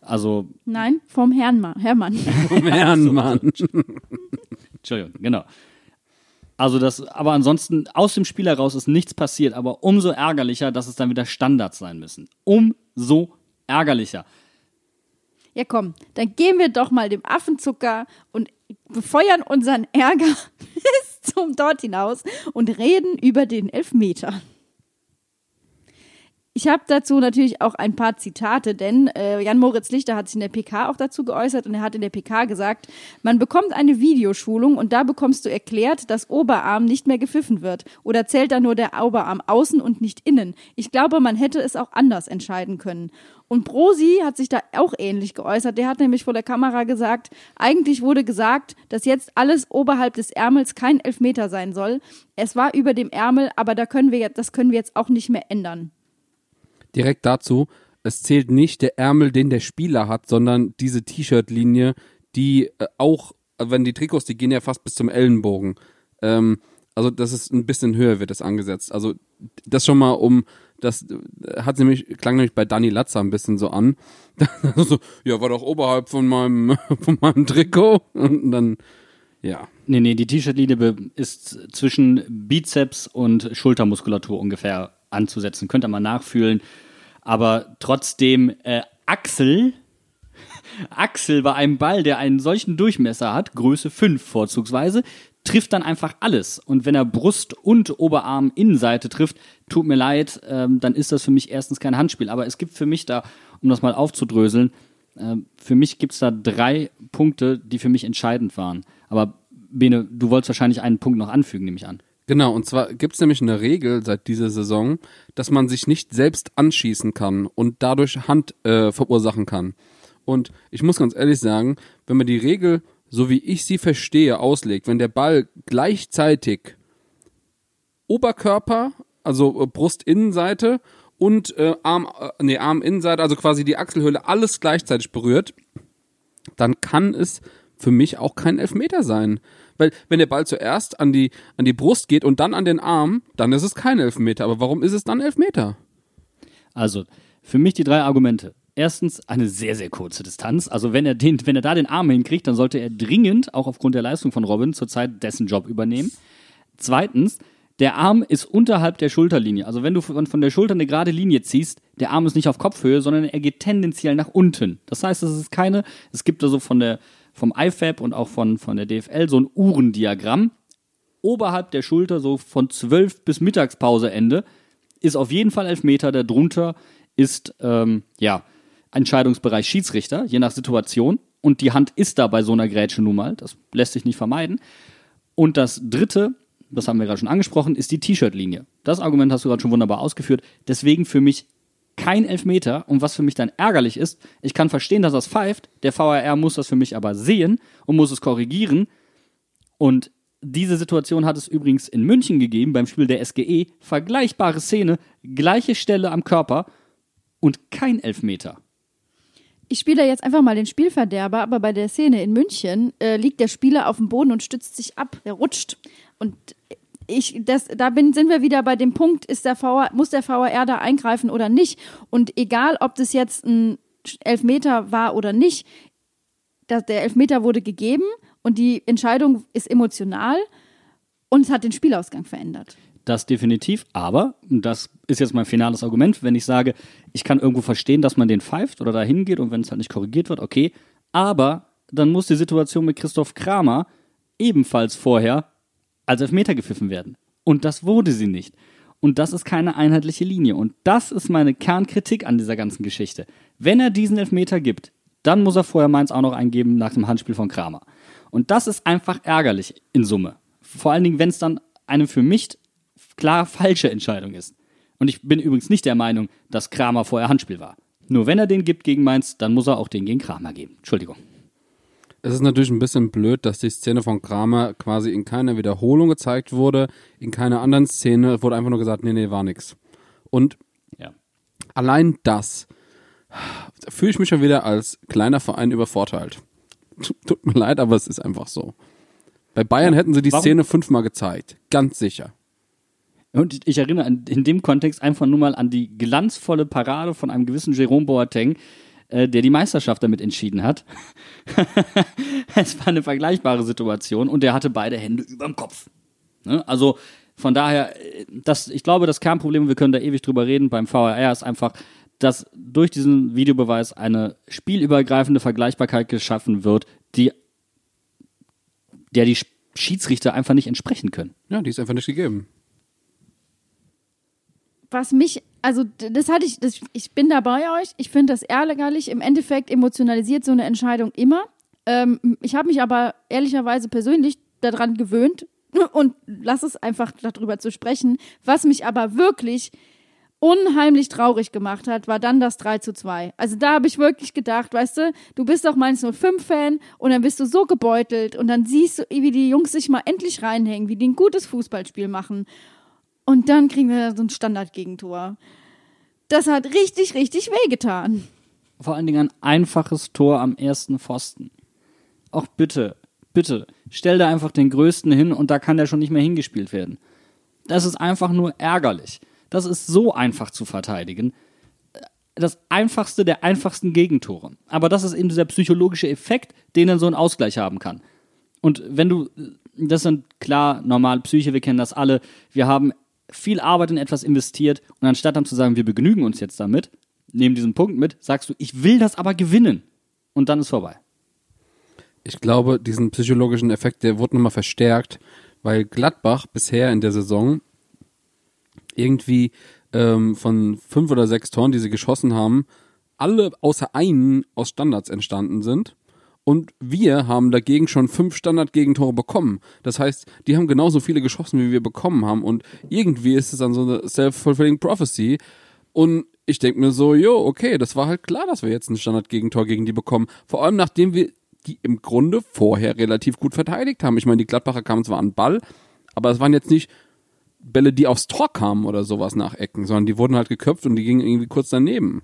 Also. Nein, vom Herrn Hermann. Vom Herrmann. Entschuldigung, genau. Also das, aber ansonsten aus dem Spiel heraus ist nichts passiert, aber umso ärgerlicher, dass es dann wieder Standards sein müssen. Umso ärgerlicher. Ja, komm, dann gehen wir doch mal dem Affenzucker und befeuern unseren Ärger bis zum dort hinaus und reden über den Elfmeter. Ich habe dazu natürlich auch ein paar Zitate, denn äh, Jan-Moritz Lichter hat sich in der PK auch dazu geäußert und er hat in der PK gesagt, man bekommt eine Videoschulung und da bekommst du erklärt, dass Oberarm nicht mehr gepfiffen wird oder zählt da nur der Oberarm außen und nicht innen. Ich glaube, man hätte es auch anders entscheiden können. Und Brosi hat sich da auch ähnlich geäußert. Der hat nämlich vor der Kamera gesagt, eigentlich wurde gesagt, dass jetzt alles oberhalb des Ärmels kein Elfmeter sein soll. Es war über dem Ärmel, aber da können wir das können wir jetzt auch nicht mehr ändern direkt dazu, es zählt nicht der Ärmel, den der Spieler hat, sondern diese T-Shirt-Linie, die äh, auch, wenn die Trikots, die gehen ja fast bis zum Ellenbogen. Ähm, also das ist ein bisschen höher wird das angesetzt. Also das schon mal um, das äh, hat nämlich, klang nämlich bei Danny Latzer ein bisschen so an. so, ja, war doch oberhalb von meinem, von meinem Trikot. Und dann, ja. Nee, nee, die T-Shirt-Linie ist zwischen Bizeps und Schultermuskulatur ungefähr anzusetzen. Könnt ihr mal nachfühlen. Aber trotzdem, äh, Axel, Axel bei einem Ball, der einen solchen Durchmesser hat, Größe 5 vorzugsweise, trifft dann einfach alles. Und wenn er Brust und Oberarm Innenseite trifft, tut mir leid, ähm, dann ist das für mich erstens kein Handspiel. Aber es gibt für mich da, um das mal aufzudröseln, äh, für mich gibt es da drei Punkte, die für mich entscheidend waren. Aber Bene, du wolltest wahrscheinlich einen Punkt noch anfügen, nehme ich an. Genau, und zwar gibt es nämlich eine Regel seit dieser Saison, dass man sich nicht selbst anschießen kann und dadurch Hand äh, verursachen kann. Und ich muss ganz ehrlich sagen, wenn man die Regel, so wie ich sie verstehe, auslegt, wenn der Ball gleichzeitig Oberkörper, also äh, Brustinnenseite und äh, Arm, äh, nee, Arminnenseite, also quasi die Achselhöhle, alles gleichzeitig berührt, dann kann es für mich auch kein Elfmeter sein Weil wenn der Ball zuerst an die, an die Brust geht und dann an den Arm, dann ist es kein Elfmeter. Aber warum ist es dann Elfmeter? Also, für mich die drei Argumente. Erstens eine sehr, sehr kurze Distanz. Also wenn er, den, wenn er da den Arm hinkriegt, dann sollte er dringend, auch aufgrund der Leistung von Robin, zurzeit dessen Job übernehmen. Zweitens, der Arm ist unterhalb der Schulterlinie. Also wenn du von, von der Schulter eine gerade Linie ziehst, der Arm ist nicht auf Kopfhöhe, sondern er geht tendenziell nach unten. Das heißt, es ist keine, es gibt also von der, vom IFAB und auch von, von der DFL so ein Uhrendiagramm. Oberhalb der Schulter, so von 12 bis Mittagspauseende, ist auf jeden Fall Elfmeter. Darunter ist, ähm, ja, Entscheidungsbereich Schiedsrichter, je nach Situation. Und die Hand ist da bei so einer Grätsche nun mal. Das lässt sich nicht vermeiden. Und das dritte, das haben wir gerade schon angesprochen, ist die T-Shirt-Linie. Das Argument hast du gerade schon wunderbar ausgeführt. Deswegen für mich kein Elfmeter. Und was für mich dann ärgerlich ist, ich kann verstehen, dass das pfeift. Der VAR muss das für mich aber sehen und muss es korrigieren. Und diese Situation hat es übrigens in München gegeben, beim Spiel der SGE. Vergleichbare Szene, gleiche Stelle am Körper und kein Elfmeter. Ich spiele jetzt einfach mal den Spielverderber, aber bei der Szene in München äh, liegt der Spieler auf dem Boden und stützt sich ab. Der rutscht. Und ich, das, da bin, sind wir wieder bei dem Punkt, ist der VR, muss der VAR da eingreifen oder nicht? Und egal, ob das jetzt ein Elfmeter war oder nicht, das, der Elfmeter wurde gegeben und die Entscheidung ist emotional und es hat den Spielausgang verändert. Das definitiv, aber, und das ist jetzt mein finales Argument, wenn ich sage, ich kann irgendwo verstehen, dass man den pfeift oder da hingeht und wenn es halt nicht korrigiert wird, okay, aber dann muss die Situation mit Christoph Kramer ebenfalls vorher als Elfmeter gepfiffen werden. Und das wurde sie nicht. Und das ist keine einheitliche Linie. Und das ist meine Kernkritik an dieser ganzen Geschichte. Wenn er diesen Elfmeter gibt, dann muss er vorher Mainz auch noch eingeben nach dem Handspiel von Kramer. Und das ist einfach ärgerlich in Summe. Vor allen Dingen, wenn es dann eine für mich klar falsche Entscheidung ist. Und ich bin übrigens nicht der Meinung, dass Kramer vorher Handspiel war. Nur wenn er den gibt gegen Mainz, dann muss er auch den gegen Kramer geben. Entschuldigung. Es ist natürlich ein bisschen blöd, dass die Szene von Kramer quasi in keiner Wiederholung gezeigt wurde, in keiner anderen Szene wurde einfach nur gesagt, nee, nee, war nix. Und Ja. allein das fühle ich mich schon wieder als kleiner Verein übervorteilt. Tut mir leid, aber es ist einfach so. Bei Bayern hätten sie die Warum? Szene fünfmal gezeigt. Ganz sicher. Und ich erinnere in dem Kontext einfach nur mal an die glanzvolle Parade von einem gewissen Jerome Boateng, äh, der die Meisterschaft damit entschieden hat. es war eine vergleichbare Situation und der hatte beide Hände überm Kopf. Ne? Also von daher, äh, das, ich glaube, das Kernproblem, wir können da ewig drüber reden, beim VAR ist einfach, dass durch diesen Videobeweis eine spielübergreifende Vergleichbarkeit geschaffen wird, die der die Schiedsrichter einfach nicht entsprechen können. Ja, die ist einfach nicht gegeben. was mich, also das hatte ich, das, ich bin da bei euch. Ich finde das ärgerlich. Im Endeffekt emotionalisiert so eine Entscheidung immer. Ähm, ich habe mich aber ehrlicherweise persönlich daran gewöhnt und lass es einfach darüber zu sprechen. Was mich aber wirklich unheimlich traurig gemacht hat, war dann das 3 zu 2. Also da habe ich wirklich gedacht, weißt du, du bist doch Mainz 05-Fan und dann bist du so gebeutelt und dann siehst du, wie die Jungs sich mal endlich reinhängen, wie die ein gutes Fußballspiel machen. Und dann kriegen wir so ein Standardgegentor. Das hat richtig, richtig wehgetan. Vor allen Dingen ein einfaches Tor am ersten Pfosten. Auch bitte, bitte, stell da einfach den Größten hin und da kann der schon nicht mehr hingespielt werden. Das ist einfach nur ärgerlich. Das ist so einfach zu verteidigen. Das einfachste der einfachsten Gegentore. Aber das ist eben dieser psychologische Effekt, den dann so ein Ausgleich haben kann. Und wenn du, das sind klar, normal Psyche, wir kennen das alle, wir haben viel Arbeit in etwas investiert und anstatt dann zu sagen, wir begnügen uns jetzt damit, nehmen diesen Punkt mit, sagst du, ich will das aber gewinnen. Und dann ist vorbei. Ich glaube, diesen psychologischen Effekt, der wurde nochmal verstärkt, weil Gladbach bisher in der Saison irgendwie ähm, von fünf oder sechs Toren, die sie geschossen haben, alle außer einen aus Standards entstanden sind. Und wir haben dagegen schon fünf Standardgegentore bekommen. Das heißt, die haben genauso viele geschossen, wie wir bekommen haben. Und irgendwie ist es dann so eine self-fulfilling prophecy. Und ich denke mir so, jo, okay, das war halt klar, dass wir jetzt ein Standardgegentor gegen die bekommen. Vor allem, nachdem wir die im Grunde vorher relativ gut verteidigt haben. Ich meine, die Gladbacher kamen zwar an Ball, aber es waren jetzt nicht Bälle, die aufs Tor kamen oder sowas nach Ecken, sondern die wurden halt geköpft und die gingen irgendwie kurz daneben.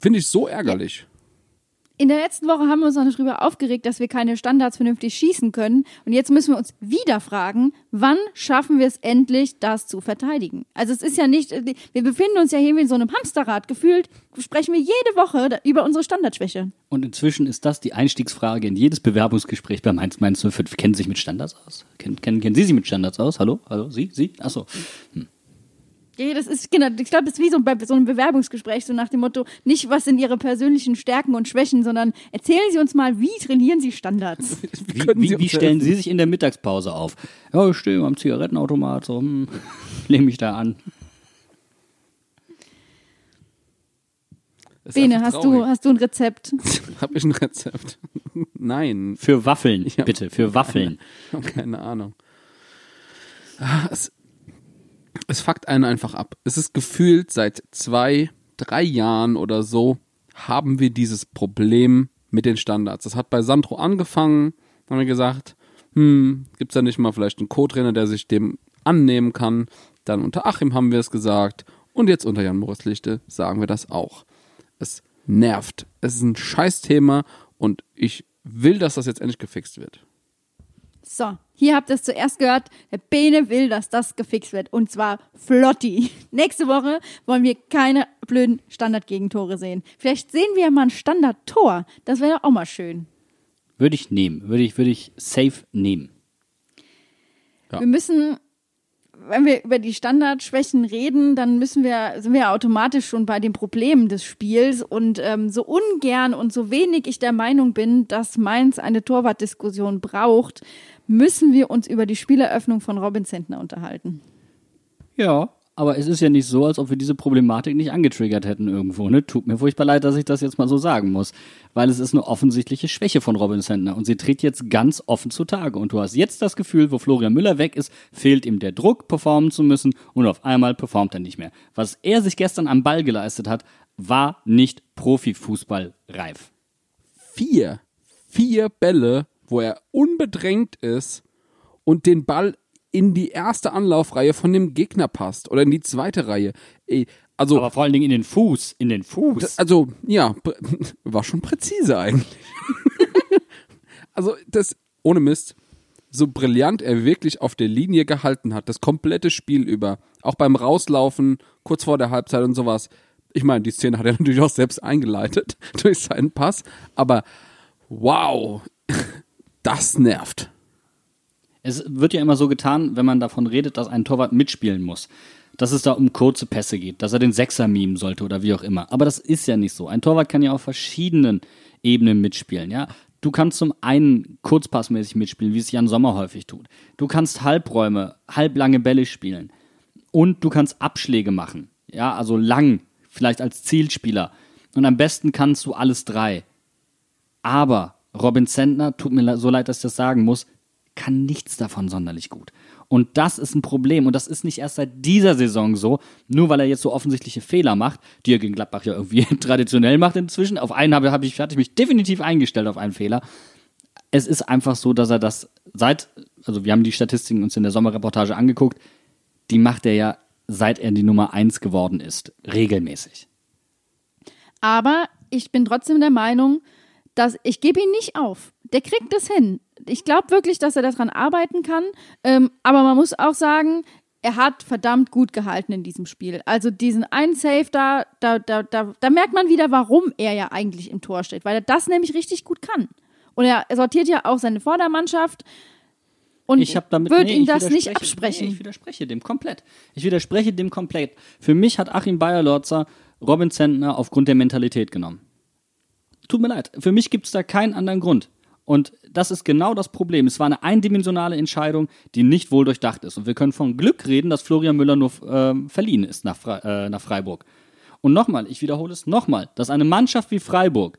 Finde ich so ärgerlich. In der letzten Woche haben wir uns noch darüber aufgeregt, dass wir keine Standards vernünftig schießen können. Und jetzt müssen wir uns wieder fragen, wann schaffen wir es endlich, das zu verteidigen? Also es ist ja nicht, wir befinden uns ja hier in so einem Hamsterrad. Gefühlt sprechen wir jede Woche über unsere Standardschwäche. Und inzwischen ist das die Einstiegsfrage in jedes Bewerbungsgespräch bei Mainz, Mainz 05. Kennen Sie sich mit Standards aus? Kennen, kennen, kennen Sie sich mit Standards aus? Hallo? Hallo? Sie? Sie? Achso. Ja, das ist, genau, ich glaube, das ist wie so bei so einem Bewerbungsgespräch, so nach dem Motto, nicht was sind Ihre persönlichen Stärken und Schwächen, sondern erzählen Sie uns mal, wie trainieren Sie Standards? Wie, können Sie wie, wie stellen? Sie sich in der Mittagspause auf? Ja, ich stehe am Zigarettenautomat, so, hm, lehne mich da an. Ist Bene, hast du, hast du ein Rezept? Hab ich ein Rezept? Nein, Für Waffeln, bitte, für Waffeln. keine Ahnung. Ah, Es, es fuckt einen einfach ab. Es ist gefühlt seit zwei, drei Jahren oder so haben wir dieses Problem mit den Standards. Das hat bei Sandro angefangen, haben wir gesagt, hm, gibt's da nicht mal vielleicht einen Co-Trainer, der sich dem annehmen kann? Dann unter Achim haben wir es gesagt und jetzt unter Jan Moritz Lichte sagen wir das auch. Es nervt. Es ist ein Scheißthema und ich will, dass das jetzt endlich gefixt wird. So, hier habt ihr es zuerst gehört. Der Bene will, dass das gefixt wird. Und zwar flotti. Nächste Woche wollen wir keine blöden Standardgegentore sehen. Vielleicht sehen wir ja mal ein Standardtor. Das wäre auch mal schön. Würde ich nehmen, würde ich, würde ich safe nehmen. Ja. Wir müssen, wenn wir über die Standardschwächen reden, dann müssen wir, sind wir automatisch schon bei den Problemen des Spiels. Und ähm, so ungern und so wenig ich der Meinung bin, dass Mainz eine Torwartdiskussion braucht, müssen wir uns über die Spieleröffnung von Robin Zentner unterhalten. Ja. Aber es ist ja nicht so, als ob wir diese Problematik nicht angetriggert hätten irgendwo. Ne? Tut mir furchtbar leid, dass ich das jetzt mal so sagen muss. Weil es ist eine offensichtliche Schwäche von Robin Sentner. Und sie tritt jetzt ganz offen zutage. Und du hast jetzt das Gefühl, wo Florian Müller weg ist, fehlt ihm der Druck, performen zu müssen. Und auf einmal performt er nicht mehr. Was er sich gestern am Ball geleistet hat, war nicht Profifußball reif. vier, vier Bälle, wo er unbedrängt ist und den Ball in die erste Anlaufreihe von dem Gegner passt oder in die zweite Reihe. Ey, also, Aber vor allen Dingen in den Fuß. In den Fuß. also ja, war schon präzise eigentlich. also das, ohne Mist, so brillant er wirklich auf der Linie gehalten hat, das komplette Spiel über, auch beim Rauslaufen, kurz vor der Halbzeit und sowas. Ich meine, die Szene hat er natürlich auch selbst eingeleitet durch seinen Pass, aber wow, das nervt. Es wird ja immer so getan, wenn man davon redet, dass ein Torwart mitspielen muss. Dass es da um kurze Pässe geht, dass er den Sechser mimen sollte oder wie auch immer. Aber das ist ja nicht so. Ein Torwart kann ja auf verschiedenen Ebenen mitspielen, ja. Du kannst zum einen kurzpassmäßig mitspielen, wie es Jan Sommer häufig tut. Du kannst Halbräume, halblange Bälle spielen. Und du kannst Abschläge machen. Ja, also lang, vielleicht als Zielspieler. Und am besten kannst du alles drei. Aber Robin Zentner, tut mir so leid, dass ich das sagen muss, kann nichts davon sonderlich gut. Und das ist ein Problem. Und das ist nicht erst seit dieser Saison so, nur weil er jetzt so offensichtliche Fehler macht, die er gegen Gladbach ja irgendwie traditionell macht inzwischen. Auf einen habe, habe ich, hatte ich mich definitiv eingestellt auf einen Fehler. Es ist einfach so, dass er das seit, also wir haben die Statistiken uns in der Sommerreportage angeguckt, die macht er ja, seit er die Nummer eins geworden ist, regelmäßig. Aber ich bin trotzdem der Meinung, dass ich gebe ihn nicht auf. Der kriegt es hin. Ich glaube wirklich, dass er daran arbeiten kann. Ähm, aber man muss auch sagen, er hat verdammt gut gehalten in diesem Spiel. Also diesen einen Save da, da, da, da, da merkt man wieder, warum er ja eigentlich im Tor steht, weil er das nämlich richtig gut kann. Und er sortiert ja auch seine Vordermannschaft und Ich damit würde nee, ihm das nicht absprechen. Nee, ich widerspreche dem komplett. Ich widerspreche dem komplett. Für mich hat Achim Bayerlotzer Robin Zentner aufgrund der Mentalität genommen. Tut mir leid. Für mich gibt es da keinen anderen Grund. Und das ist genau das Problem. Es war eine eindimensionale Entscheidung, die nicht wohl durchdacht ist. Und wir können von Glück reden, dass Florian Müller nur ähm, verliehen ist nach, Fre äh, nach Freiburg. Und nochmal, ich wiederhole es nochmal, dass eine Mannschaft wie Freiburg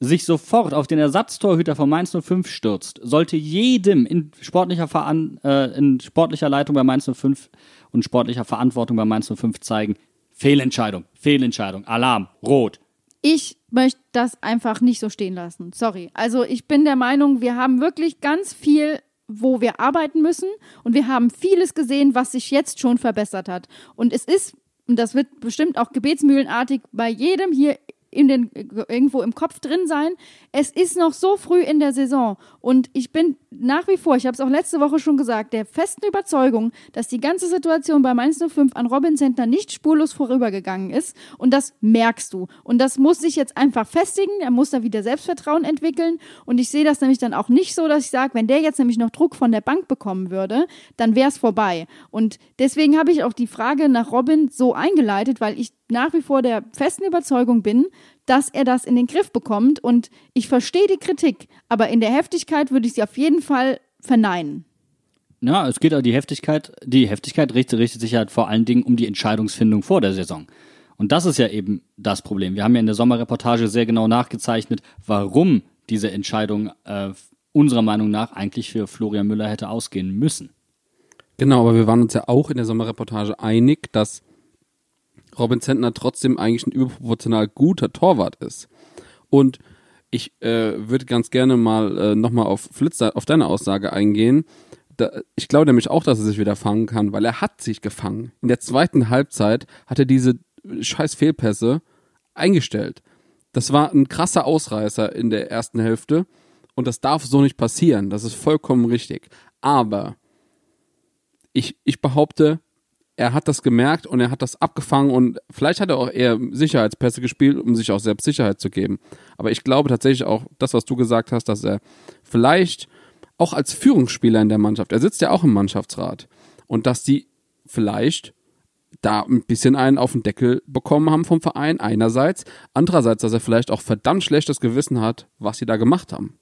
sich sofort auf den Ersatztorhüter von Mainz 05 stürzt, sollte jedem in sportlicher, Veran äh, in sportlicher Leitung bei Mainz 05 und sportlicher Verantwortung bei Mainz 05 zeigen, Fehlentscheidung, Fehlentscheidung, Alarm, Rot. Ich möchte das einfach nicht so stehen lassen. Sorry. Also ich bin der Meinung, wir haben wirklich ganz viel, wo wir arbeiten müssen und wir haben vieles gesehen, was sich jetzt schon verbessert hat. Und es ist, und das wird bestimmt auch gebetsmühlenartig bei jedem hier in den, irgendwo im Kopf drin sein. Es ist noch so früh in der Saison und ich bin nach wie vor, ich habe es auch letzte Woche schon gesagt, der festen Überzeugung, dass die ganze Situation bei Mainz 05 an Robin Zentner nicht spurlos vorübergegangen ist und das merkst du. Und das muss sich jetzt einfach festigen, er muss da wieder Selbstvertrauen entwickeln und ich sehe das nämlich dann auch nicht so, dass ich sage, wenn der jetzt nämlich noch Druck von der Bank bekommen würde, dann wäre es vorbei. Und deswegen habe ich auch die Frage nach Robin so eingeleitet, weil ich nach wie vor der festen Überzeugung bin, dass er das in den Griff bekommt. Und ich verstehe die Kritik, aber in der Heftigkeit würde ich sie auf jeden Fall verneinen. Ja, es geht auch die Heftigkeit, die Heftigkeit richtet, richtet sich halt vor allen Dingen um die Entscheidungsfindung vor der Saison. Und das ist ja eben das Problem. Wir haben ja in der Sommerreportage sehr genau nachgezeichnet, warum diese Entscheidung äh, unserer Meinung nach eigentlich für Florian Müller hätte ausgehen müssen. Genau, aber wir waren uns ja auch in der Sommerreportage einig, dass Robin Zentner trotzdem eigentlich ein überproportional guter Torwart ist. Und ich äh, würde ganz gerne mal äh, nochmal auf Flitzer, auf deine Aussage eingehen. Da, ich glaube nämlich auch, dass er sich wieder fangen kann, weil er hat sich gefangen. In der zweiten Halbzeit hat er diese scheiß Fehlpässe eingestellt. Das war ein krasser Ausreißer in der ersten Hälfte und das darf so nicht passieren. Das ist vollkommen richtig. Aber ich, ich behaupte, er hat das gemerkt und er hat das abgefangen und vielleicht hat er auch eher Sicherheitspässe gespielt, um sich auch selbst Sicherheit zu geben. Aber ich glaube tatsächlich auch, das, was du gesagt hast, dass er vielleicht auch als Führungsspieler in der Mannschaft, er sitzt ja auch im Mannschaftsrat und dass die vielleicht da ein bisschen einen auf den Deckel bekommen haben vom Verein, einerseits. Andererseits, dass er vielleicht auch verdammt schlechtes Gewissen hat, was sie da gemacht haben.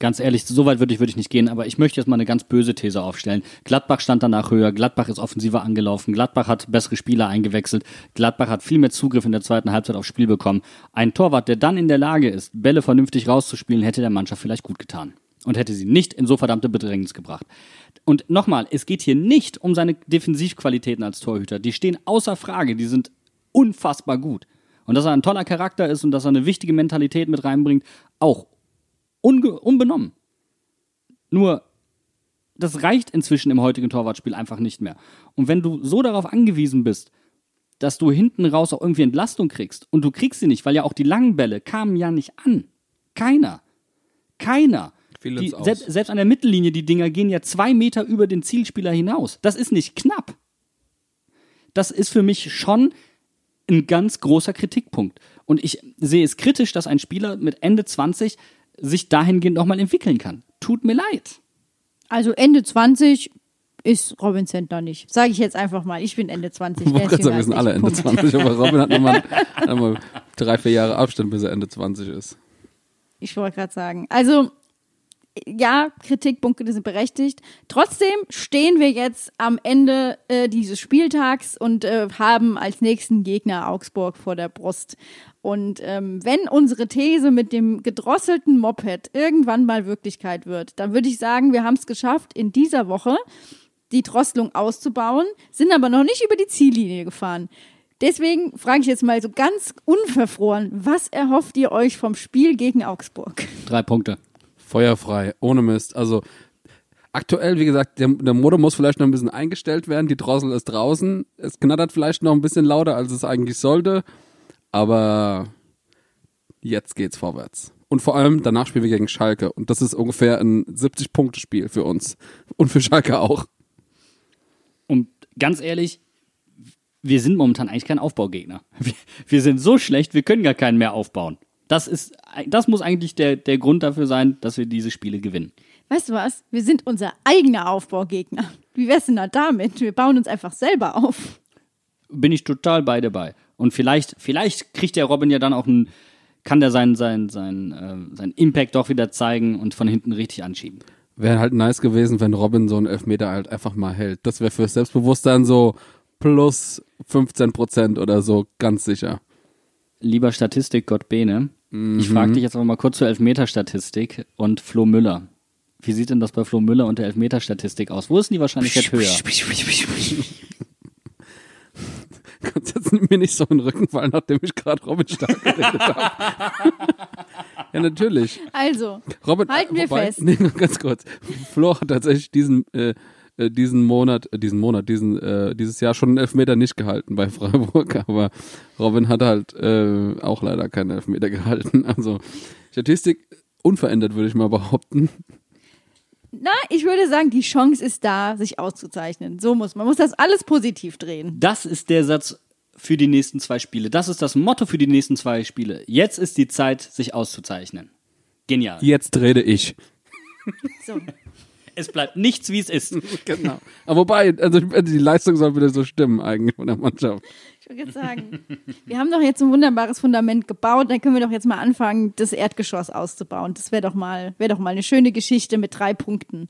Ganz ehrlich, so weit würde ich, würde ich nicht gehen, aber ich möchte jetzt mal eine ganz böse These aufstellen. Gladbach stand danach höher, Gladbach ist offensiver angelaufen, Gladbach hat bessere Spieler eingewechselt, Gladbach hat viel mehr Zugriff in der zweiten Halbzeit aufs Spiel bekommen. Ein Torwart, der dann in der Lage ist, Bälle vernünftig rauszuspielen, hätte der Mannschaft vielleicht gut getan und hätte sie nicht in so verdammte Bedrängnis gebracht. Und nochmal, es geht hier nicht um seine Defensivqualitäten als Torhüter. Die stehen außer Frage, die sind unfassbar gut. Und dass er ein toller Charakter ist und dass er eine wichtige Mentalität mit reinbringt, auch unbenommen. Nur, das reicht inzwischen im heutigen Torwartspiel einfach nicht mehr. Und wenn du so darauf angewiesen bist, dass du hinten raus auch irgendwie Entlastung kriegst und du kriegst sie nicht, weil ja auch die langen Bälle kamen ja nicht an. Keiner. Keiner. Die, selbst, selbst an der Mittellinie, die Dinger gehen ja zwei Meter über den Zielspieler hinaus. Das ist nicht knapp. Das ist für mich schon ein ganz großer Kritikpunkt. Und ich sehe es kritisch, dass ein Spieler mit Ende 20 sich dahingehend nochmal entwickeln kann. Tut mir leid. Also Ende 20 ist Robin Zentner nicht. Sage ich jetzt einfach mal. Ich bin Ende 20. Ich wollte sagen, wir sind alle Ende 20, aber Robin hat nochmal noch drei, vier Jahre Abstand, bis er Ende 20 ist. Ich wollte gerade sagen. Also ja, Kritikpunkte sind berechtigt. Trotzdem stehen wir jetzt am Ende äh, dieses Spieltags und äh, haben als nächsten Gegner Augsburg vor der Brust. Und ähm, wenn unsere These mit dem gedrosselten Moped irgendwann mal Wirklichkeit wird, dann würde ich sagen, wir haben es geschafft, in dieser Woche die Drosselung auszubauen, sind aber noch nicht über die Ziellinie gefahren. Deswegen frage ich jetzt mal so ganz unverfroren, was erhofft ihr euch vom Spiel gegen Augsburg? Drei Punkte. Feuerfrei, ohne Mist. Also aktuell, wie gesagt, der, der Motor muss vielleicht noch ein bisschen eingestellt werden. Die Drossel ist draußen. Es knattert vielleicht noch ein bisschen lauter, als es eigentlich sollte. Aber jetzt geht's vorwärts. Und vor allem danach spielen wir gegen Schalke. Und das ist ungefähr ein 70-Punkte-Spiel für uns. Und für Schalke auch. Und ganz ehrlich, wir sind momentan eigentlich kein Aufbaugegner. Wir, wir sind so schlecht, wir können gar keinen mehr aufbauen. Das ist, das muss eigentlich der, der Grund dafür sein, dass wir diese Spiele gewinnen. Weißt du was? Wir sind unser eigener Aufbaugegner. Wie wär's denn da damit? Wir bauen uns einfach selber auf. Bin ich total bei dabei. Und vielleicht, vielleicht kriegt der Robin ja dann auch einen, kann der seinen, seinen, seinen, äh, seinen Impact doch wieder zeigen und von hinten richtig anschieben. Wäre halt nice gewesen, wenn Robin so einen Elfmeter halt einfach mal hält. Das wäre fürs Selbstbewusstsein so plus 15 Prozent oder so, ganz sicher. Lieber Statistik Gott Bene, Mhm. Ich frage dich jetzt aber mal kurz zur Elfmeterstatistik und Flo Müller. Wie sieht denn das bei Flo Müller und der Elfmeterstatistik aus? Wo ist denn die Wahrscheinlichkeit höher? Kannst jetzt mir nicht so in den Rücken fallen, nachdem ich gerade Robin Stark geredet habe. ja, natürlich. Also, Robin, halten wir wobei, fest. Nee, ganz kurz. Flo hat tatsächlich diesen äh, äh, diesen Monat, äh, diesen Monat, diesen, äh, dieses Jahr schon einen Elfmeter nicht gehalten bei Freiburg, aber Robin hat halt äh, auch leider keinen Elfmeter gehalten. Also Statistik unverändert, würde ich mal behaupten. Na, ich würde sagen, die Chance ist da, sich auszuzeichnen. So muss man, muss das alles positiv drehen. Das ist der Satz für die nächsten zwei Spiele. Das ist das Motto für die nächsten zwei Spiele. Jetzt ist die Zeit, sich auszuzeichnen. Genial. Jetzt rede ich. So. Es bleibt nichts, wie es ist. Genau. Aber wobei, also die Leistung soll wieder so stimmen eigentlich von der Mannschaft. Ich würde jetzt sagen, wir haben doch jetzt ein wunderbares Fundament gebaut, dann können wir doch jetzt mal anfangen, das Erdgeschoss auszubauen. Das wäre doch mal, wäre doch mal eine schöne Geschichte mit drei Punkten.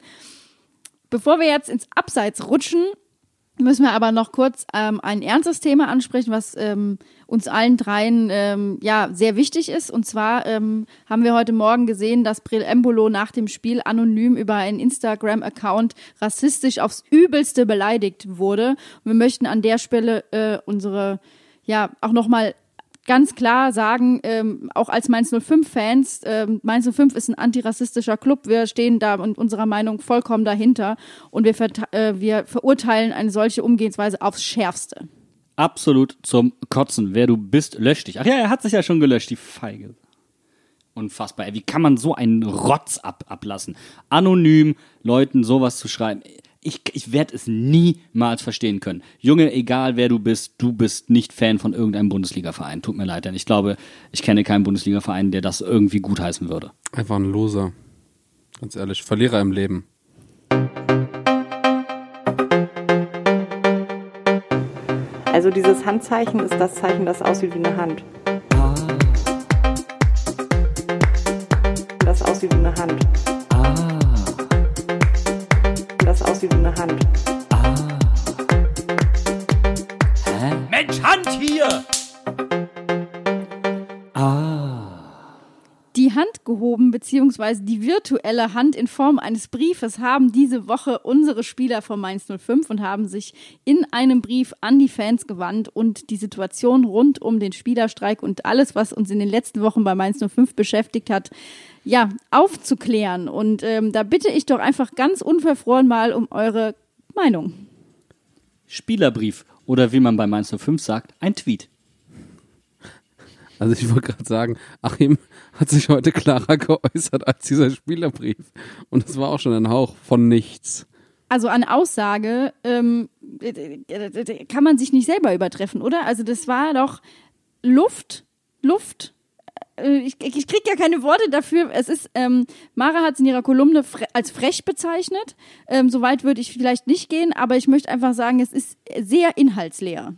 Bevor wir jetzt ins Abseits rutschen, müssen wir aber noch kurz ähm, ein ernstes Thema ansprechen, was ähm, uns allen dreien ähm, ja sehr wichtig ist. Und zwar ähm, haben wir heute Morgen gesehen, dass Bril Embolo nach dem Spiel anonym über einen Instagram-Account rassistisch aufs Übelste beleidigt wurde. Und wir möchten an der Stelle äh, unsere ja auch nochmal ganz klar sagen, ähm, auch als Mainz 05-Fans, ähm, Mainz 05 ist ein antirassistischer Club. Wir stehen da und unserer Meinung vollkommen dahinter und wir, äh, wir verurteilen eine solche Umgehensweise aufs Schärfste. Absolut zum Kotzen. Wer du bist, lösch dich. Ach ja, er hat sich ja schon gelöscht, die Feige. Unfassbar. Wie kann man so einen Rotz ab ablassen? Anonym Leuten sowas zu schreiben. Ich, ich werde es niemals verstehen können. Junge, egal wer du bist, du bist nicht Fan von irgendeinem Bundesliga-Verein. Tut mir leid, denn ich glaube, ich kenne keinen Bundesliga-Verein, der das irgendwie gutheißen würde. Einfach ein Loser. Ganz ehrlich, Verlierer im Leben. Also dieses Handzeichen ist das Zeichen, das aussieht wie eine Hand. Das aussieht wie eine Hand. Aussieht wie eine Hand. Mensch, Hand hier! Die Hand gehoben, beziehungsweise die virtuelle Hand in Form eines Briefes haben diese Woche unsere Spieler von Mainz 05 und haben sich in einem Brief an die Fans gewandt und die Situation rund um den Spielerstreik und alles, was uns in den letzten Wochen bei Mainz 05 beschäftigt hat, ja, aufzuklären. Und ähm, da bitte ich doch einfach ganz unverfroren mal um eure Meinung. Spielerbrief oder wie man bei Mainz 05 sagt, ein Tweet. Also ich wollte gerade sagen, Achim hat sich heute klarer geäußert als dieser Spielerbrief. Und es war auch schon ein Hauch von nichts. Also an Aussage ähm, äh, kann man sich nicht selber übertreffen, oder? Also das war doch Luft, Luft. Äh, Ich, ich krieg ja keine Worte dafür. Es ist, ähm, Mara hat es in ihrer Kolumne fre als frech bezeichnet. Ähm, Soweit würde ich vielleicht nicht gehen, aber ich möchte einfach sagen, es ist sehr inhaltsleer.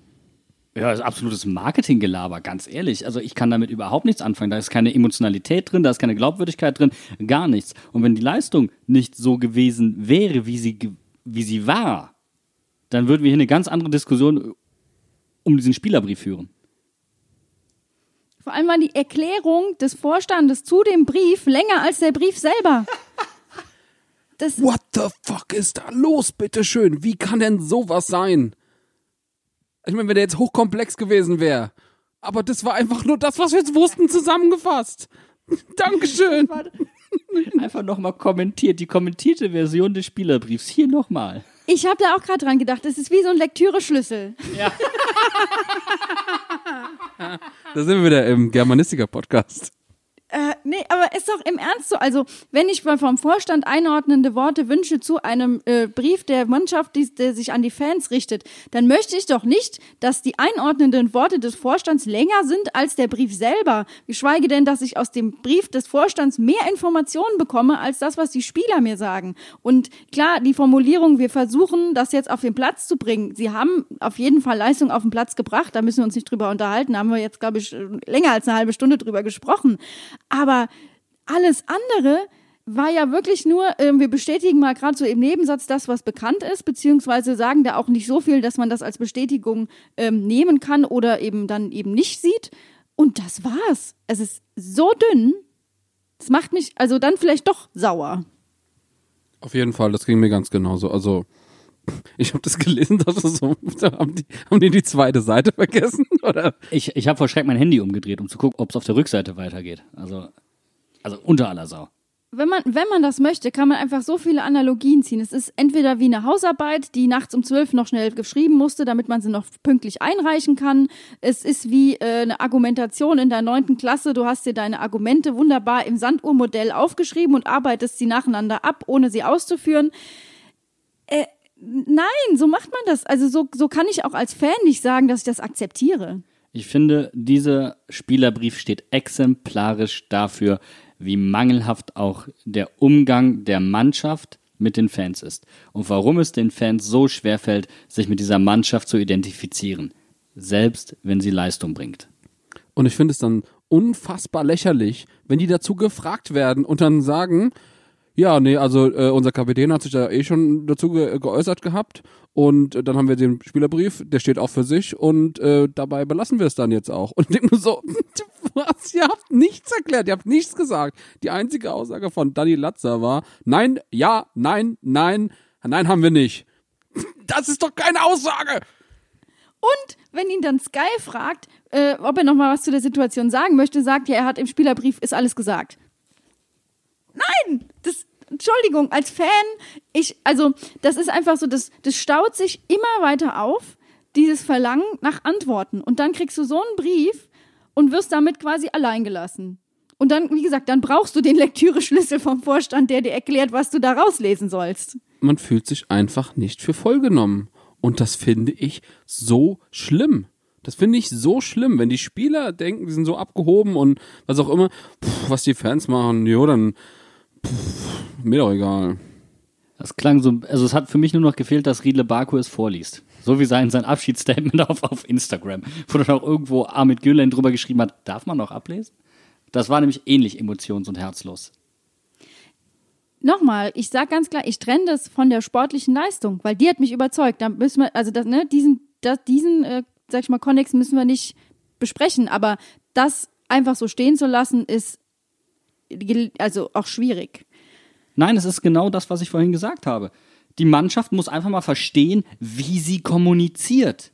Ja, das ist absolutes Marketinggelaber, ganz ehrlich. Also ich kann damit überhaupt nichts anfangen. Da ist keine Emotionalität drin, da ist keine Glaubwürdigkeit drin, gar nichts. Und wenn die Leistung nicht so gewesen wäre, wie sie, wie sie war, dann würden wir hier eine ganz andere Diskussion um diesen Spielerbrief führen. Vor allem war die Erklärung des Vorstandes zu dem Brief länger als der Brief selber. Das, What the fuck ist da los, bitteschön? Wie kann denn sowas sein? Ich meine, wenn der jetzt hochkomplex gewesen wäre. Aber das war einfach nur das, was wir jetzt wussten, zusammengefasst. Dankeschön. Einfach nochmal kommentiert, die kommentierte Version des Spielerbriefs. Hier nochmal. Ich habe da auch gerade dran gedacht. Das ist wie so ein Lektüre-Schlüssel. Da sind wir wieder im Germanistiker-Podcast. Äh, nee, aber ist doch im Ernst so. Also, wenn ich mal vom Vorstand einordnende Worte wünsche zu einem äh, Brief der Mannschaft, die, der sich an die Fans richtet, dann möchte ich doch nicht, dass die einordnenden Worte des Vorstands länger sind als der Brief selber. Geschweige denn, dass ich aus dem Brief des Vorstands mehr Informationen bekomme als das, was die Spieler mir sagen. Und klar, die Formulierung, wir versuchen, das jetzt auf den Platz zu bringen. Sie haben auf jeden Fall Leistung auf den Platz gebracht. Da müssen wir uns nicht drüber unterhalten. Da haben wir jetzt, glaube ich, länger als eine halbe Stunde drüber gesprochen. Aber alles andere war ja wirklich nur, ähm, wir bestätigen mal gerade so im Nebensatz das, was bekannt ist, beziehungsweise sagen da auch nicht so viel, dass man das als Bestätigung ähm, nehmen kann oder eben dann eben nicht sieht. Und das war's. Es ist so dünn. Das macht mich also dann vielleicht doch sauer. Auf jeden Fall, das ging mir ganz genauso. Also, ich habe das gelesen, dass das so, da haben die, haben die die zweite Seite vergessen, oder? Ich, ich habe vor Schreck mein Handy umgedreht, um zu gucken, ob es auf der Rückseite weitergeht. Also, also unter aller Sau. wenn man, wenn man das möchte, kann man einfach so viele Analogien ziehen. Es ist entweder wie eine Hausarbeit, die nachts um zwölf noch schnell geschrieben musste, damit man sie noch pünktlich einreichen kann. Es ist wie äh, eine Argumentation in der neunten Klasse. Du hast dir deine Argumente wunderbar im Sanduhrmodell aufgeschrieben und arbeitest sie nacheinander ab, ohne sie auszuführen. Äh, nein, so macht man das. Also so, so kann ich auch als Fan nicht sagen, dass ich das akzeptiere. Ich finde, dieser Spielerbrief steht exemplarisch dafür, wie mangelhaft auch der Umgang der Mannschaft mit den Fans ist und warum es den Fans so schwer fällt, sich mit dieser Mannschaft zu identifizieren, selbst wenn sie Leistung bringt. Und ich finde es dann unfassbar lächerlich, wenn die dazu gefragt werden und dann sagen, ja, nee, also äh, unser Kapitän hat sich da eh schon dazu ge geäußert gehabt und äh, dann haben wir den Spielerbrief, der steht auch für sich und äh, dabei belassen wir es dann jetzt auch. Und ich denke nur so, was, ihr habt nichts erklärt, ihr habt nichts gesagt. Die einzige Aussage von Danny Latzer war, nein, ja, nein, nein, nein haben wir nicht. Das ist doch keine Aussage! Und wenn ihn dann Sky fragt, äh, ob er noch mal was zu der Situation sagen möchte, sagt er, er hat im Spielerbrief ist alles gesagt. Nein, das Entschuldigung, als Fan, ich also das ist einfach so, das das staut sich immer weiter auf, dieses Verlangen nach Antworten und dann kriegst du so einen Brief und wirst damit quasi allein gelassen. Und dann, wie gesagt, dann brauchst du den Lektüreschlüssel vom Vorstand, der dir erklärt, was du da rauslesen sollst. Man fühlt sich einfach nicht für voll genommen. Und das finde ich so schlimm. Das finde ich so schlimm, wenn die Spieler denken, die sind so abgehoben und was auch immer, pff, was die Fans machen, jo, dann pff, mir doch egal. Das klang so, also es hat für mich nur noch gefehlt, dass Riedle Baku es vorliest. So wie sein, sein Abschiedsstatement auf, auf Instagram, wo dann auch irgendwo Amit Gülen drüber geschrieben hat, darf man noch ablesen? Das war nämlich ähnlich emotions- und herzlos. Nochmal, ich sag ganz klar, ich trenne das von der sportlichen Leistung, weil die hat mich überzeugt. Da müssen wir, also das, ne, diesen, das, diesen, äh, sag ich mal, Konnex müssen wir nicht besprechen, aber das einfach so stehen zu lassen, ist also auch schwierig. Nein, es ist genau das, was ich vorhin gesagt habe. Die Mannschaft muss einfach mal verstehen, wie sie kommuniziert.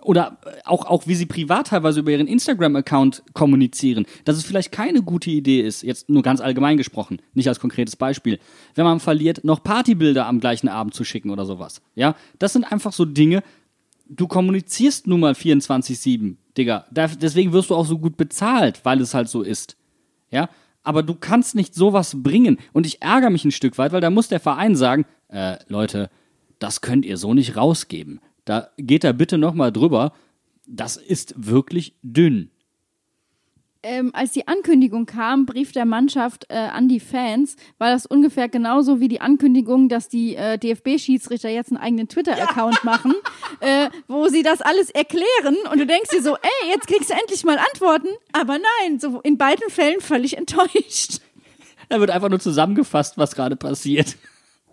Oder äh, auch, auch wie sie privat teilweise über ihren Instagram-Account kommunizieren. Dass es vielleicht keine gute Idee ist, jetzt nur ganz allgemein gesprochen, nicht als konkretes Beispiel, wenn man verliert, noch Partybilder am gleichen Abend zu schicken oder sowas. Ja, das sind einfach so Dinge, du kommunizierst nun mal 24-7, Digga. Deswegen wirst du auch so gut bezahlt, weil es halt so ist. Ja, aber du kannst nicht sowas bringen. Und ich ärgere mich ein Stück weit, weil da muss der Verein sagen, äh, Leute, das könnt ihr so nicht rausgeben. Da geht da bitte nochmal drüber. Das ist wirklich dünn. Ähm, als die Ankündigung kam, Brief der Mannschaft äh, an die Fans, war das ungefähr genauso wie die Ankündigung, dass die äh, DFB-Schiedsrichter jetzt einen eigenen Twitter-Account ja. machen, äh, wo sie das alles erklären und du denkst dir so, ey, jetzt kriegst du endlich mal Antworten, aber nein, so in beiden Fällen völlig enttäuscht. Da wird einfach nur zusammengefasst, was gerade passiert.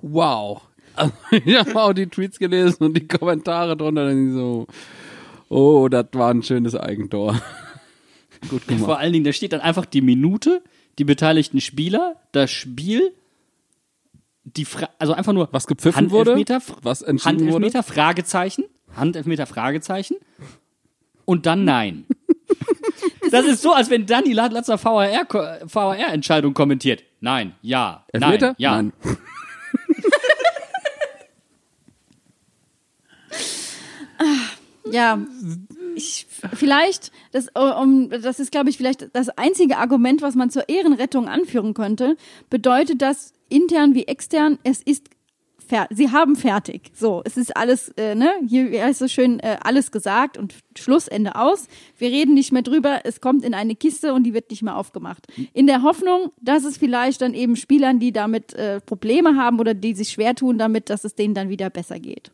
Wow. Also, ich habe auch die Tweets gelesen und die Kommentare drunter, dann so, oh, das war ein schönes Eigentor. Gut gemacht. Vor allen Dingen, da steht dann einfach die Minute, die beteiligten Spieler, das Spiel, die Fra also einfach nur was gepfiffen wurde, was entschieden Handelfmeter, wurde? Fragezeichen, Handelfmeter, Fragezeichen und dann nein. das ist so, als wenn Danny Ladlatzer VAR-Entscheidung VR kommentiert. Nein, ja, Elfmeter? nein, ja. Nein. ja, ich, vielleicht, das, um, das ist, glaube ich, vielleicht das einzige Argument, was man zur Ehrenrettung anführen könnte, bedeutet das intern wie extern, es ist sie haben fertig. So, es ist alles, äh, ne, hier ist so schön äh, alles gesagt und Schlussende aus. Wir reden nicht mehr drüber, es kommt in eine Kiste und die wird nicht mehr aufgemacht. In der Hoffnung, dass es vielleicht dann eben Spielern, die damit äh, Probleme haben oder die sich schwer tun damit, dass es denen dann wieder besser geht.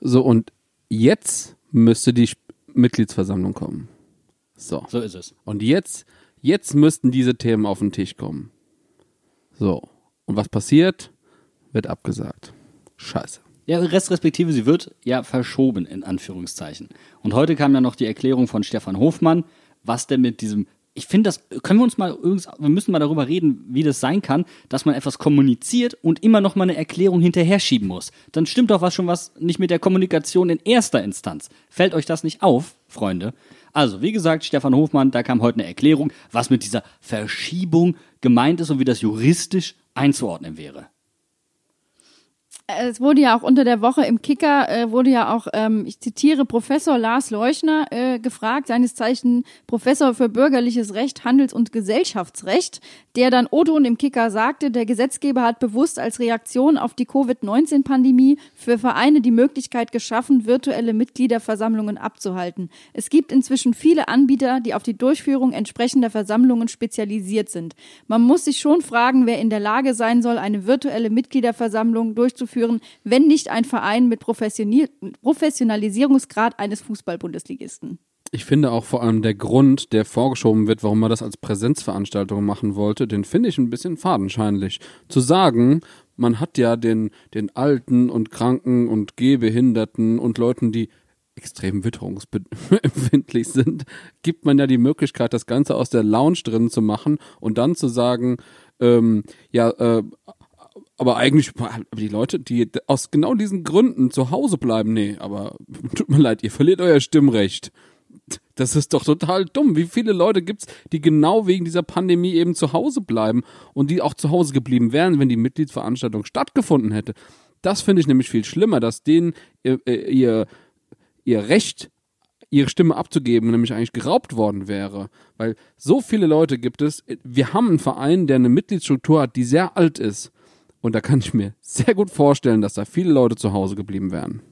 So, und jetzt müsste die Mitgliedsversammlung kommen. So. So ist es. Und jetzt, jetzt müssten diese Themen auf den Tisch kommen. So. Und was passiert? Wird abgesagt. Scheiße. Ja, Rest respektive, sie wird ja verschoben, in Anführungszeichen. Und heute kam ja noch die Erklärung von Stefan Hofmann, was denn mit diesem ich finde, das können wir uns mal, wir müssen mal darüber reden, wie das sein kann, dass man etwas kommuniziert und immer noch mal eine Erklärung hinterher schieben muss. Dann stimmt doch was schon was nicht mit der Kommunikation in erster Instanz. Fällt euch das nicht auf, Freunde? Also, wie gesagt, Stefan Hofmann, da kam heute eine Erklärung, was mit dieser Verschiebung gemeint ist und wie das juristisch einzuordnen wäre. Es wurde ja auch unter der Woche im Kicker, äh, wurde ja auch, ähm, ich zitiere, Professor Lars Leuchner äh, gefragt, seines Zeichen Professor für bürgerliches Recht, Handels- und Gesellschaftsrecht, der dann O-Ton im Kicker sagte, der Gesetzgeber hat bewusst als Reaktion auf die Covid-19-Pandemie für Vereine die Möglichkeit geschaffen, virtuelle Mitgliederversammlungen abzuhalten. Es gibt inzwischen viele Anbieter, die auf die Durchführung entsprechender Versammlungen spezialisiert sind. Man muss sich schon fragen, wer in der Lage sein soll, eine virtuelle Mitgliederversammlung durchzuführen, wenn nicht ein Verein mit Professionalisierungsgrad eines Fußball-Bundesligisten. Ich finde auch vor allem der Grund, der vorgeschoben wird, warum man das als Präsenzveranstaltung machen wollte, den finde ich ein bisschen fadenscheinlich. Zu sagen, man hat ja den, den Alten und Kranken und Gehbehinderten und Leuten, die extrem witterungsempfindlich sind, gibt man ja die Möglichkeit, das Ganze aus der Lounge drin zu machen und dann zu sagen, ähm, ja, äh, aber eigentlich, aber die Leute, die aus genau diesen Gründen zu Hause bleiben, nee, aber tut mir leid, ihr verliert euer Stimmrecht. Das ist doch total dumm. Wie viele Leute gibt's, die genau wegen dieser Pandemie eben zu Hause bleiben und die auch zu Hause geblieben wären, wenn die Mitgliedsveranstaltung stattgefunden hätte? Das finde ich nämlich viel schlimmer, dass denen ihr, äh, ihr, ihr Recht, ihre Stimme abzugeben, nämlich eigentlich geraubt worden wäre. Weil so viele Leute gibt es. Wir haben einen Verein, der eine Mitgliedsstruktur hat, die sehr alt ist. Und da kann ich mir sehr gut vorstellen, dass da viele Leute zu Hause geblieben wären.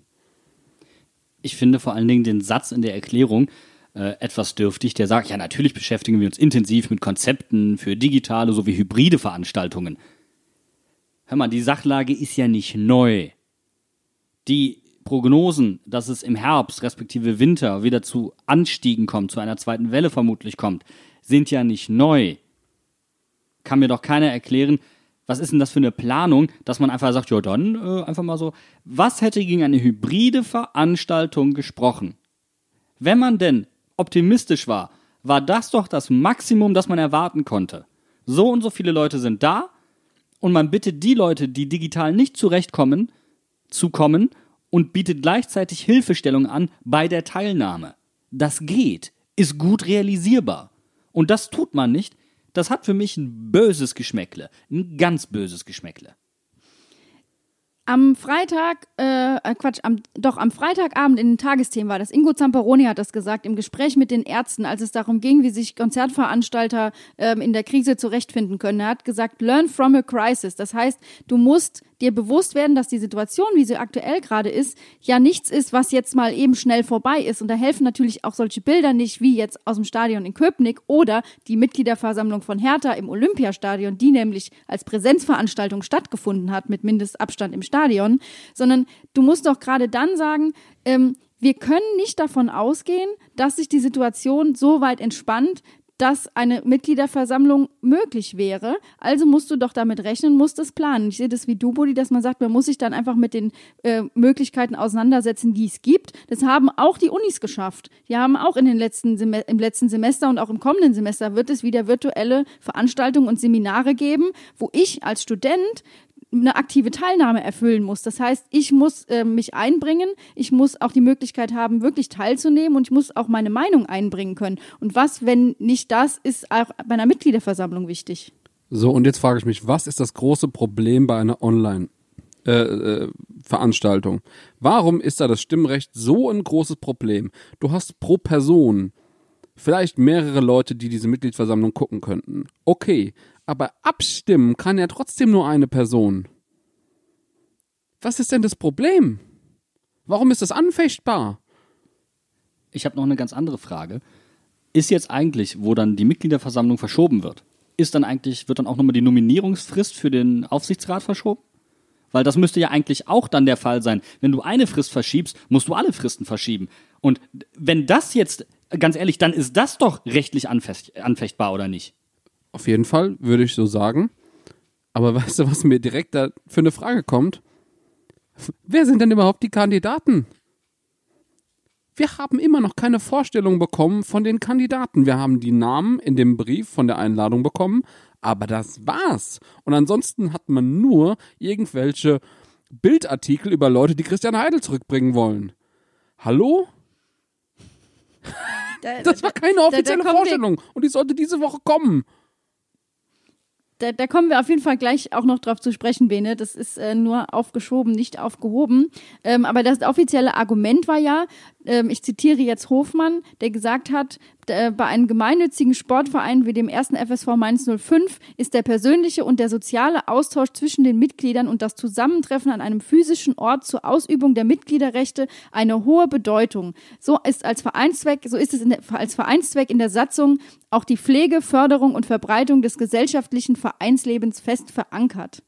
ich finde vor allen Dingen den Satz in der Erklärung äh, etwas dürftig, der sagt, ja, natürlich beschäftigen wir uns intensiv mit Konzepten für digitale sowie hybride Veranstaltungen. Hör mal, die Sachlage ist ja nicht neu. Die Prognosen, dass es im Herbst respektive Winter wieder zu Anstiegen kommt, zu einer zweiten Welle vermutlich kommt, sind ja nicht neu. Kann mir doch keiner erklären, was ist denn das für eine Planung, dass man einfach sagt, ja dann äh, einfach mal so, was hätte gegen eine hybride Veranstaltung gesprochen? Wenn man denn optimistisch war, war das doch das Maximum, das man erwarten konnte. So und so viele Leute sind da und man bittet die Leute, die digital nicht zurechtkommen, zu kommen und bietet gleichzeitig Hilfestellung an bei der Teilnahme. Das geht, ist gut realisierbar. Und das tut man nicht. Das hat für mich ein böses Geschmäckle. Ein ganz böses Geschmäckle. Am Freitag, äh, äh, Quatsch, am, doch am Freitagabend in den Tagesthemen war das. Ingo Zamperoni hat das gesagt im Gespräch mit den Ärzten, als es darum ging, wie sich Konzertveranstalter ähm, in der Krise zurechtfinden können. Er hat gesagt, learn from a crisis. Das heißt, du musst dir bewusst werden, dass die Situation, wie sie aktuell gerade ist, ja nichts ist, was jetzt mal eben schnell vorbei ist. Und da helfen natürlich auch solche Bilder nicht, wie jetzt aus dem Stadion in Köpenick oder die Mitgliederversammlung von Hertha im Olympiastadion, die nämlich als Präsenzveranstaltung stattgefunden hat mit Mindestabstand im Stadion, sondern du musst doch gerade dann sagen, ähm, wir können nicht davon ausgehen, dass sich die Situation so weit entspannt, dass eine Mitgliederversammlung möglich wäre. Also musst du doch damit rechnen, musst es planen. Ich sehe das wie du, Buddy, dass man sagt, man muss sich dann einfach mit den äh, Möglichkeiten auseinandersetzen, die es gibt. Das haben auch die Unis geschafft. Die haben auch in den letzten im letzten Semester und auch im kommenden Semester wird es wieder virtuelle Veranstaltungen und Seminare geben, wo ich als Student eine aktive Teilnahme erfüllen muss. Das heißt, ich muss äh, mich einbringen, ich muss auch die Möglichkeit haben, wirklich teilzunehmen und ich muss auch meine Meinung einbringen können. Und was, wenn nicht das, ist auch bei einer Mitgliederversammlung wichtig. So, und jetzt frage ich mich, was ist das große Problem bei einer Online- äh, äh, Veranstaltung? Warum ist da das Stimmrecht so ein großes Problem? Du hast pro Person vielleicht mehrere Leute, die diese Mitgliedsversammlung gucken könnten. Okay, aber abstimmen kann ja trotzdem nur eine Person. Was ist denn das Problem? Warum ist das anfechtbar? Ich habe noch eine ganz andere Frage. Ist jetzt eigentlich, wo dann die Mitgliederversammlung verschoben wird, ist dann eigentlich, wird dann auch nochmal die Nominierungsfrist für den Aufsichtsrat verschoben? Weil das müsste ja eigentlich auch dann der Fall sein. Wenn du eine Frist verschiebst, musst du alle Fristen verschieben. Und wenn das jetzt, ganz ehrlich, dann ist das doch rechtlich anfecht, anfechtbar oder nicht? Auf jeden Fall würde ich so sagen. Aber weißt du, was mir direkt da für eine Frage kommt? Wer sind denn überhaupt die Kandidaten? Wir haben immer noch keine Vorstellung bekommen von den Kandidaten. Wir haben die Namen in dem Brief von der Einladung bekommen, aber das war's. Und ansonsten hat man nur irgendwelche Bildartikel über Leute, die Christian Heidel zurückbringen wollen. Hallo? Da, Das war keine da- da offizielle Vorstellung und die sollte diese Woche kommen. Da, da kommen wir auf jeden Fall gleich auch noch drauf zu sprechen, Bene. Das ist äh, nur aufgeschoben, nicht aufgehoben. Ähm, aber das offizielle Argument war ja, ähm, ich zitiere jetzt Hofmann, der gesagt hat, äh, bei einem gemeinnützigen Sportverein wie dem ersten FSV Mainz 05 ist der persönliche und der soziale Austausch zwischen den Mitgliedern und das Zusammentreffen an einem physischen Ort zur Ausübung der Mitgliederrechte eine hohe Bedeutung. So ist als Vereinszweck, so ist es der, als Vereinszweck in der Satzung auch die Pflege, Förderung und Verbreitung des gesellschaftlichen Vereinslebens fest verankert.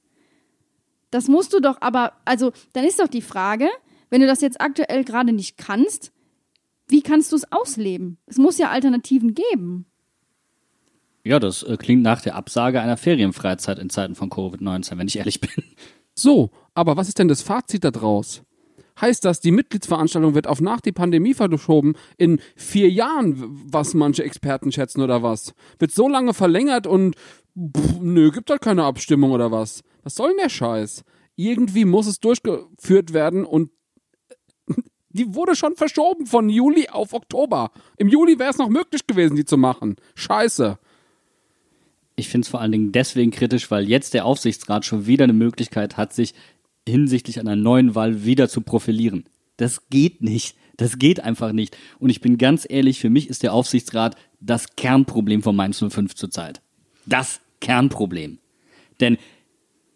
Das musst du doch aber, also dann ist doch die Frage, wenn du das jetzt aktuell gerade nicht kannst, wie kannst du es ausleben? Es muss ja Alternativen geben. Ja, das äh, klingt nach der Absage einer Ferienfreizeit in Zeiten von Covid-19, wenn ich ehrlich bin. So, aber was ist denn das Fazit daraus? Heißt das, die Mitgliedsveranstaltung wird auf nach die Pandemie verschoben in vier Jahren, was manche Experten schätzen oder was? Wird so lange verlängert und pff, nö, gibt halt keine Abstimmung oder was? Was soll denn der Scheiß? Irgendwie muss es durchgeführt werden und die wurde schon verschoben von Juli auf Oktober. Im Juli wäre es noch möglich gewesen, die zu machen. Scheiße. Ich finde es vor allen Dingen deswegen kritisch, weil jetzt der Aufsichtsrat schon wieder eine Möglichkeit hat, sich hinsichtlich einer neuen Wahl wieder zu profilieren. Das geht nicht. Das geht einfach nicht. Und ich bin ganz ehrlich, für mich ist der Aufsichtsrat das Kernproblem von Mainz 05 zurzeit. Das Kernproblem. Denn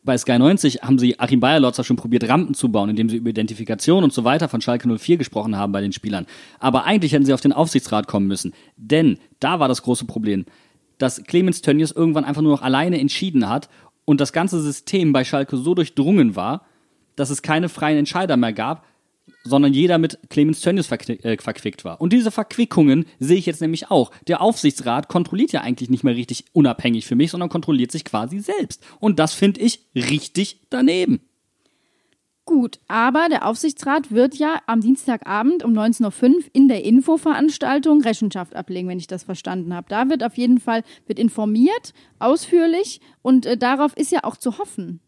bei Sky 90 haben sie Achim Bayerlotzer schon probiert, Rampen zu bauen, indem sie über Identifikation und so weiter von Schalke 04 gesprochen haben bei den Spielern. Aber eigentlich hätten sie auf den Aufsichtsrat kommen müssen. Denn da war das große Problem, dass Clemens Tönnies irgendwann einfach nur noch alleine entschieden hat und das ganze System bei Schalke so durchdrungen war, dass es keine freien Entscheider mehr gab, sondern jeder mit Clemens Tönnies äh, verquickt war. Und diese Verquickungen sehe ich jetzt nämlich auch. Der Aufsichtsrat kontrolliert ja eigentlich nicht mehr richtig unabhängig für mich, sondern kontrolliert sich quasi selbst. Und das finde ich richtig daneben. Gut, aber der Aufsichtsrat wird ja am Dienstagabend um 19.05 Uhr in der Infoveranstaltung Rechenschaft ablegen, wenn ich das verstanden habe. Da wird auf jeden Fall wird informiert, ausführlich und äh, darauf ist ja auch zu hoffen.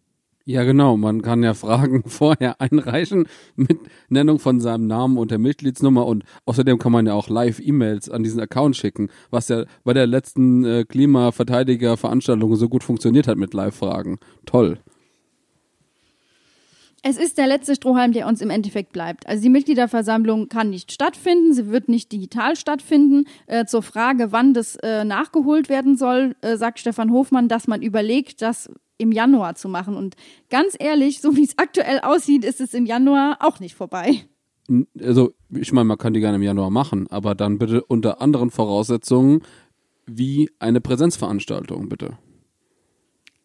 Ja, genau. Man kann ja Fragen vorher einreichen mit Nennung von seinem Namen und der Mitgliedsnummer und außerdem kann man ja auch Live-E-Mails an diesen Account schicken, was ja bei der letzten äh, Klimaverteidiger-Veranstaltung so gut funktioniert hat mit Live-Fragen. Toll. Es ist der letzte Strohhalm, der uns im Endeffekt bleibt. Also die Mitgliederversammlung kann nicht stattfinden, sie wird nicht digital stattfinden. Äh, zur Frage, wann das äh, nachgeholt werden soll, äh, sagt Stefan Hofmann, dass man überlegt, das im Januar zu machen. Und ganz ehrlich, so wie es aktuell aussieht, ist es im Januar auch nicht vorbei. Also, ich meine, man kann die gerne im Januar machen, aber dann bitte unter anderen Voraussetzungen wie eine Präsenzveranstaltung, bitte.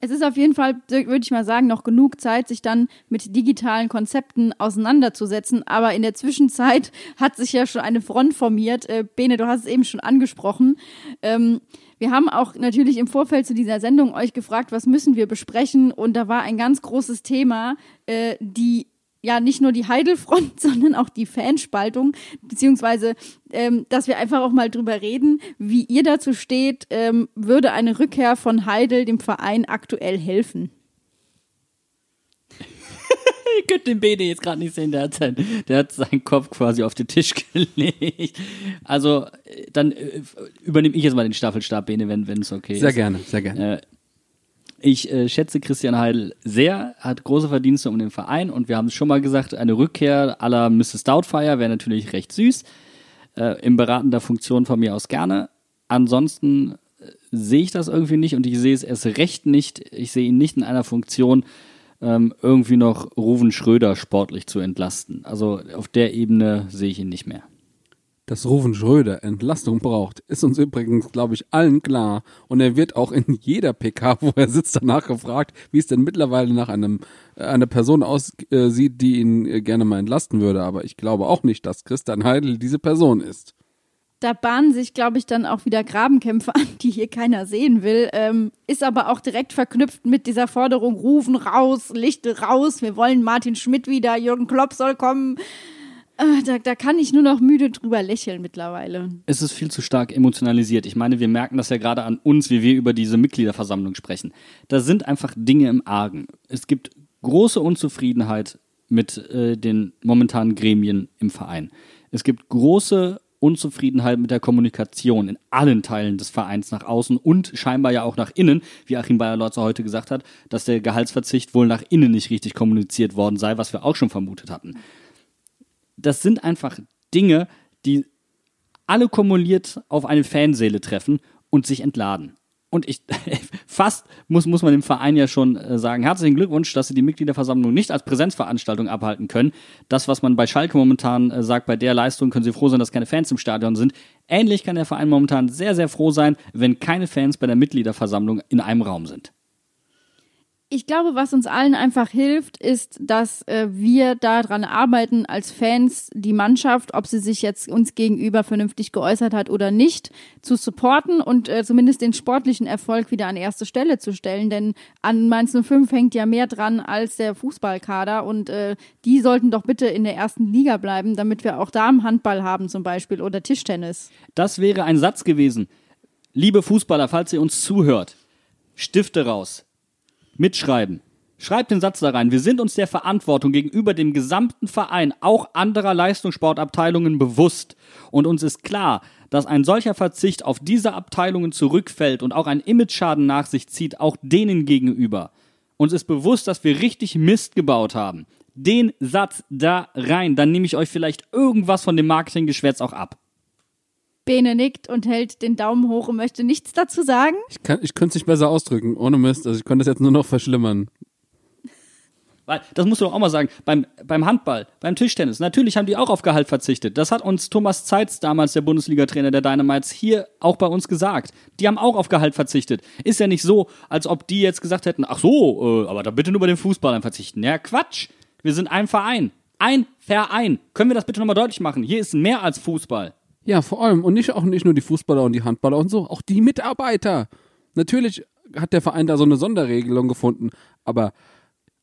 Es ist auf jeden Fall, würde ich mal sagen, noch genug Zeit, sich dann mit digitalen Konzepten auseinanderzusetzen. Aber in der Zwischenzeit hat sich ja schon eine Front formiert. Äh, Bene, du hast es eben schon angesprochen. Ähm, wir haben auch natürlich im Vorfeld zu dieser Sendung euch gefragt, was müssen wir besprechen? Und da war ein ganz großes Thema, äh, die ja nicht nur die Heidelfront, sondern auch die Fanspaltung, beziehungsweise, ähm, dass wir einfach auch mal drüber reden, wie ihr dazu steht, ähm, würde eine Rückkehr von Heidel dem Verein aktuell helfen? Ihr könnt den Bene jetzt gerade nicht sehen, der hat, sein, der hat seinen Kopf quasi auf den Tisch gelegt. Also, äh, dann äh, übernehme ich jetzt mal den Staffelstab, Bene, wenn es okay Sehr ist. gerne, sehr gerne. Äh, ich äh, schätze Christian Heidel sehr, hat große Verdienste um den Verein und wir haben es schon mal gesagt, eine Rückkehr aller Mrs. Doubtfire wäre natürlich recht süß. Äh, in beratender Funktion von mir aus gerne. Ansonsten äh, sehe ich das irgendwie nicht und ich sehe es erst recht nicht. Ich sehe ihn nicht in einer Funktion, ähm, irgendwie noch Ruven Schröder sportlich zu entlasten. Also auf der Ebene sehe ich ihn nicht mehr. Dass Ruven Schröder Entlastung braucht, ist uns übrigens, glaube ich, allen klar. Und er wird auch in jeder PK, wo er sitzt, danach gefragt, wie es denn mittlerweile nach einem äh, einer Person aussieht, die ihn äh, gerne mal entlasten würde. Aber ich glaube auch nicht, dass Christian Heidel diese Person ist. Da bahnen sich, glaube ich, dann auch wieder Grabenkämpfe an, die hier keiner sehen will. Ähm, ist aber auch direkt verknüpft mit dieser Forderung, rufen raus, Lichte raus, wir wollen Martin Schmidt wieder, Jürgen Klopp soll kommen. Äh, da, da kann ich nur noch müde drüber lächeln mittlerweile. Es ist viel zu stark emotionalisiert. Ich meine, wir merken das ja gerade an uns, wie wir über diese Mitgliederversammlung sprechen. Da sind einfach Dinge im Argen. Es gibt große Unzufriedenheit mit äh, den momentanen Gremien im Verein. Es gibt große Unzufriedenheit mit der Kommunikation in allen Teilen des Vereins nach außen und scheinbar ja auch nach innen, wie Achim Bayer-Lorzer heute gesagt hat, dass der Gehaltsverzicht wohl nach innen nicht richtig kommuniziert worden sei, was wir auch schon vermutet hatten. Das sind einfach Dinge, die alle kumuliert auf eine Fanseele treffen und sich entladen. Und ich fast muss, muss man dem Verein ja schon äh, sagen, herzlichen Glückwunsch, dass sie die Mitgliederversammlung nicht als Präsenzveranstaltung abhalten können. Das, was man bei Schalke momentan äh, sagt, bei der Leistung können sie froh sein, dass keine Fans im Stadion sind. Ähnlich kann der Verein momentan sehr, sehr froh sein, wenn keine Fans bei der Mitgliederversammlung in einem Raum sind. Ich glaube, was uns allen einfach hilft, ist, dass äh, wir daran arbeiten, als Fans die Mannschaft, ob sie sich jetzt uns gegenüber vernünftig geäußert hat oder nicht, zu supporten und äh, zumindest den sportlichen Erfolg wieder an erste Stelle zu stellen. Denn an Mainz 05 hängt ja mehr dran als der Fußballkader und äh, die sollten doch bitte in der ersten Liga bleiben, damit wir auch Damenhandball haben zum Beispiel oder Tischtennis. Das wäre ein Satz gewesen. Liebe Fußballer, falls ihr uns zuhört, Stifte raus mitschreiben. Schreibt den Satz da rein. Wir sind uns der Verantwortung gegenüber dem gesamten Verein, auch anderer Leistungssportabteilungen bewusst. Und uns ist klar, dass ein solcher Verzicht auf diese Abteilungen zurückfällt und auch ein Imageschaden nach sich zieht, auch denen gegenüber. Uns ist bewusst, dass wir richtig Mist gebaut haben. Den Satz da rein, dann nehme ich euch vielleicht irgendwas von dem Marketinggeschwätz auch ab. Bene nickt und hält den Daumen hoch und möchte nichts dazu sagen. Ich, kann, ich könnte es nicht besser ausdrücken, ohne Mist. Also ich könnte das jetzt nur noch verschlimmern. Weil, das musst du doch auch mal sagen, beim, beim Handball, beim Tischtennis, natürlich haben die auch auf Gehalt verzichtet. Das hat uns Thomas Zeitz, damals der Bundesliga-Trainer der Dynamites, hier auch bei uns gesagt. Die haben auch auf Gehalt verzichtet. Ist ja nicht so, als ob die jetzt gesagt hätten, ach so, äh, aber da bitte nur bei den Fußballern verzichten. Ja, Quatsch. Wir sind ein Verein. Ein Verein. Können wir das bitte nochmal deutlich machen? Hier ist mehr als Fußball. Ja, vor allem. Und nicht auch nicht nur die Fußballer und die Handballer und so, auch die Mitarbeiter. Natürlich hat der Verein da so eine Sonderregelung gefunden, aber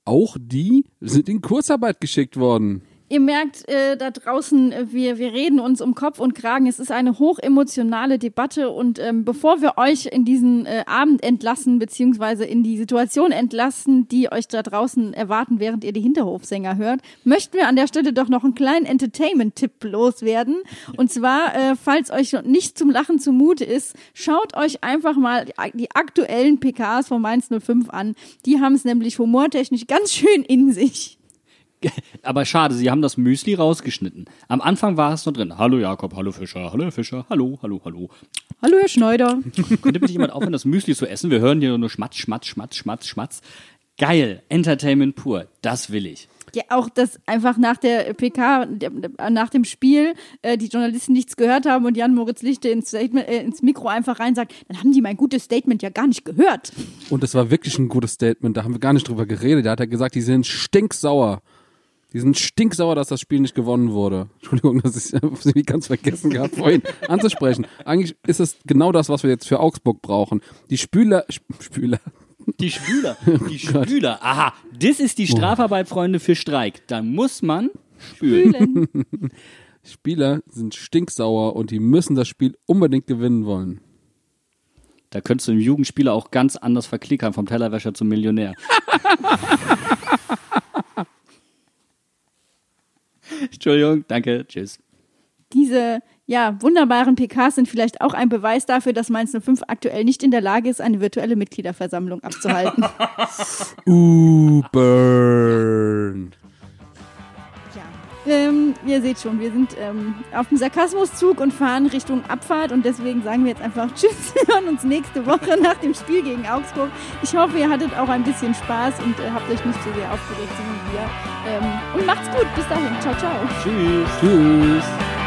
auch die sind in Kurzarbeit geschickt worden. Ihr merkt äh, da draußen, äh, wir, wir reden uns um Kopf und Kragen. Es ist eine hochemotionale Debatte und ähm, bevor wir euch in diesen äh, Abend entlassen, beziehungsweise in die Situation entlassen, die euch da draußen erwarten, während ihr die Hinterhofsänger hört, möchten wir an der Stelle doch noch einen kleinen Entertainment-Tipp loswerden. Und zwar, äh, falls euch nicht zum Lachen zumute ist, schaut euch einfach mal die aktuellen PKs von Mainz 05 an. Die haben es nämlich humortechnisch ganz schön in sich. Aber schade, sie haben das Müsli rausgeschnitten. Am Anfang war es noch drin. Hallo Jakob, hallo Fischer, hallo Herr Fischer, hallo, hallo, hallo. Hallo Herr Schneider. Könnte bitte jemand aufhören, das Müsli zu essen? Wir hören hier nur Schmatz, Schmatz, Schmatz, Schmatz, Schmatz. Geil, Entertainment pur, das will ich. Ja, auch dass einfach nach der PK, nach dem Spiel, äh, die Journalisten nichts gehört haben und Jan Moritz Lichte ins, Statement, äh, ins Mikro einfach rein sagt, dann haben die mein gutes Statement ja gar nicht gehört. Und es war wirklich ein gutes Statement, da haben wir gar nicht drüber geredet. Da hat er gesagt, die sind stinksauer. Die sind stinksauer, dass das Spiel nicht gewonnen wurde. Entschuldigung, dass ich es ganz vergessen gehabt, vorhin anzusprechen. Eigentlich ist es genau das, was wir jetzt für Augsburg brauchen. Die Spüler, Spüler. Die Spüler, die Spüler. Aha, das ist die Strafarbeit, Freunde, für Streik. Da muss man spülen. Spieler sind stinksauer und die müssen das Spiel unbedingt gewinnen wollen. Da könntest du einen Jugendspieler auch ganz anders verklickern, vom Tellerwäscher zum Millionär. Entschuldigung, danke, tschüss. Diese ja, wunderbaren PKs sind vielleicht auch ein Beweis dafür, dass Mainz 05 aktuell nicht in der Lage ist, eine virtuelle Mitgliederversammlung abzuhalten. uh, burn. Ähm, ihr seht schon, wir sind ähm, auf dem Sarkasmuszug und fahren Richtung Abfahrt und deswegen sagen wir jetzt einfach Tschüss. Wir hören uns nächste Woche nach dem Spiel gegen Augsburg. Ich hoffe, ihr hattet auch ein bisschen Spaß und äh, habt euch nicht so sehr aufgeregt wie wir. Ähm, und macht's gut. Bis dahin. Ciao, ciao. Tschüss. Tschüss.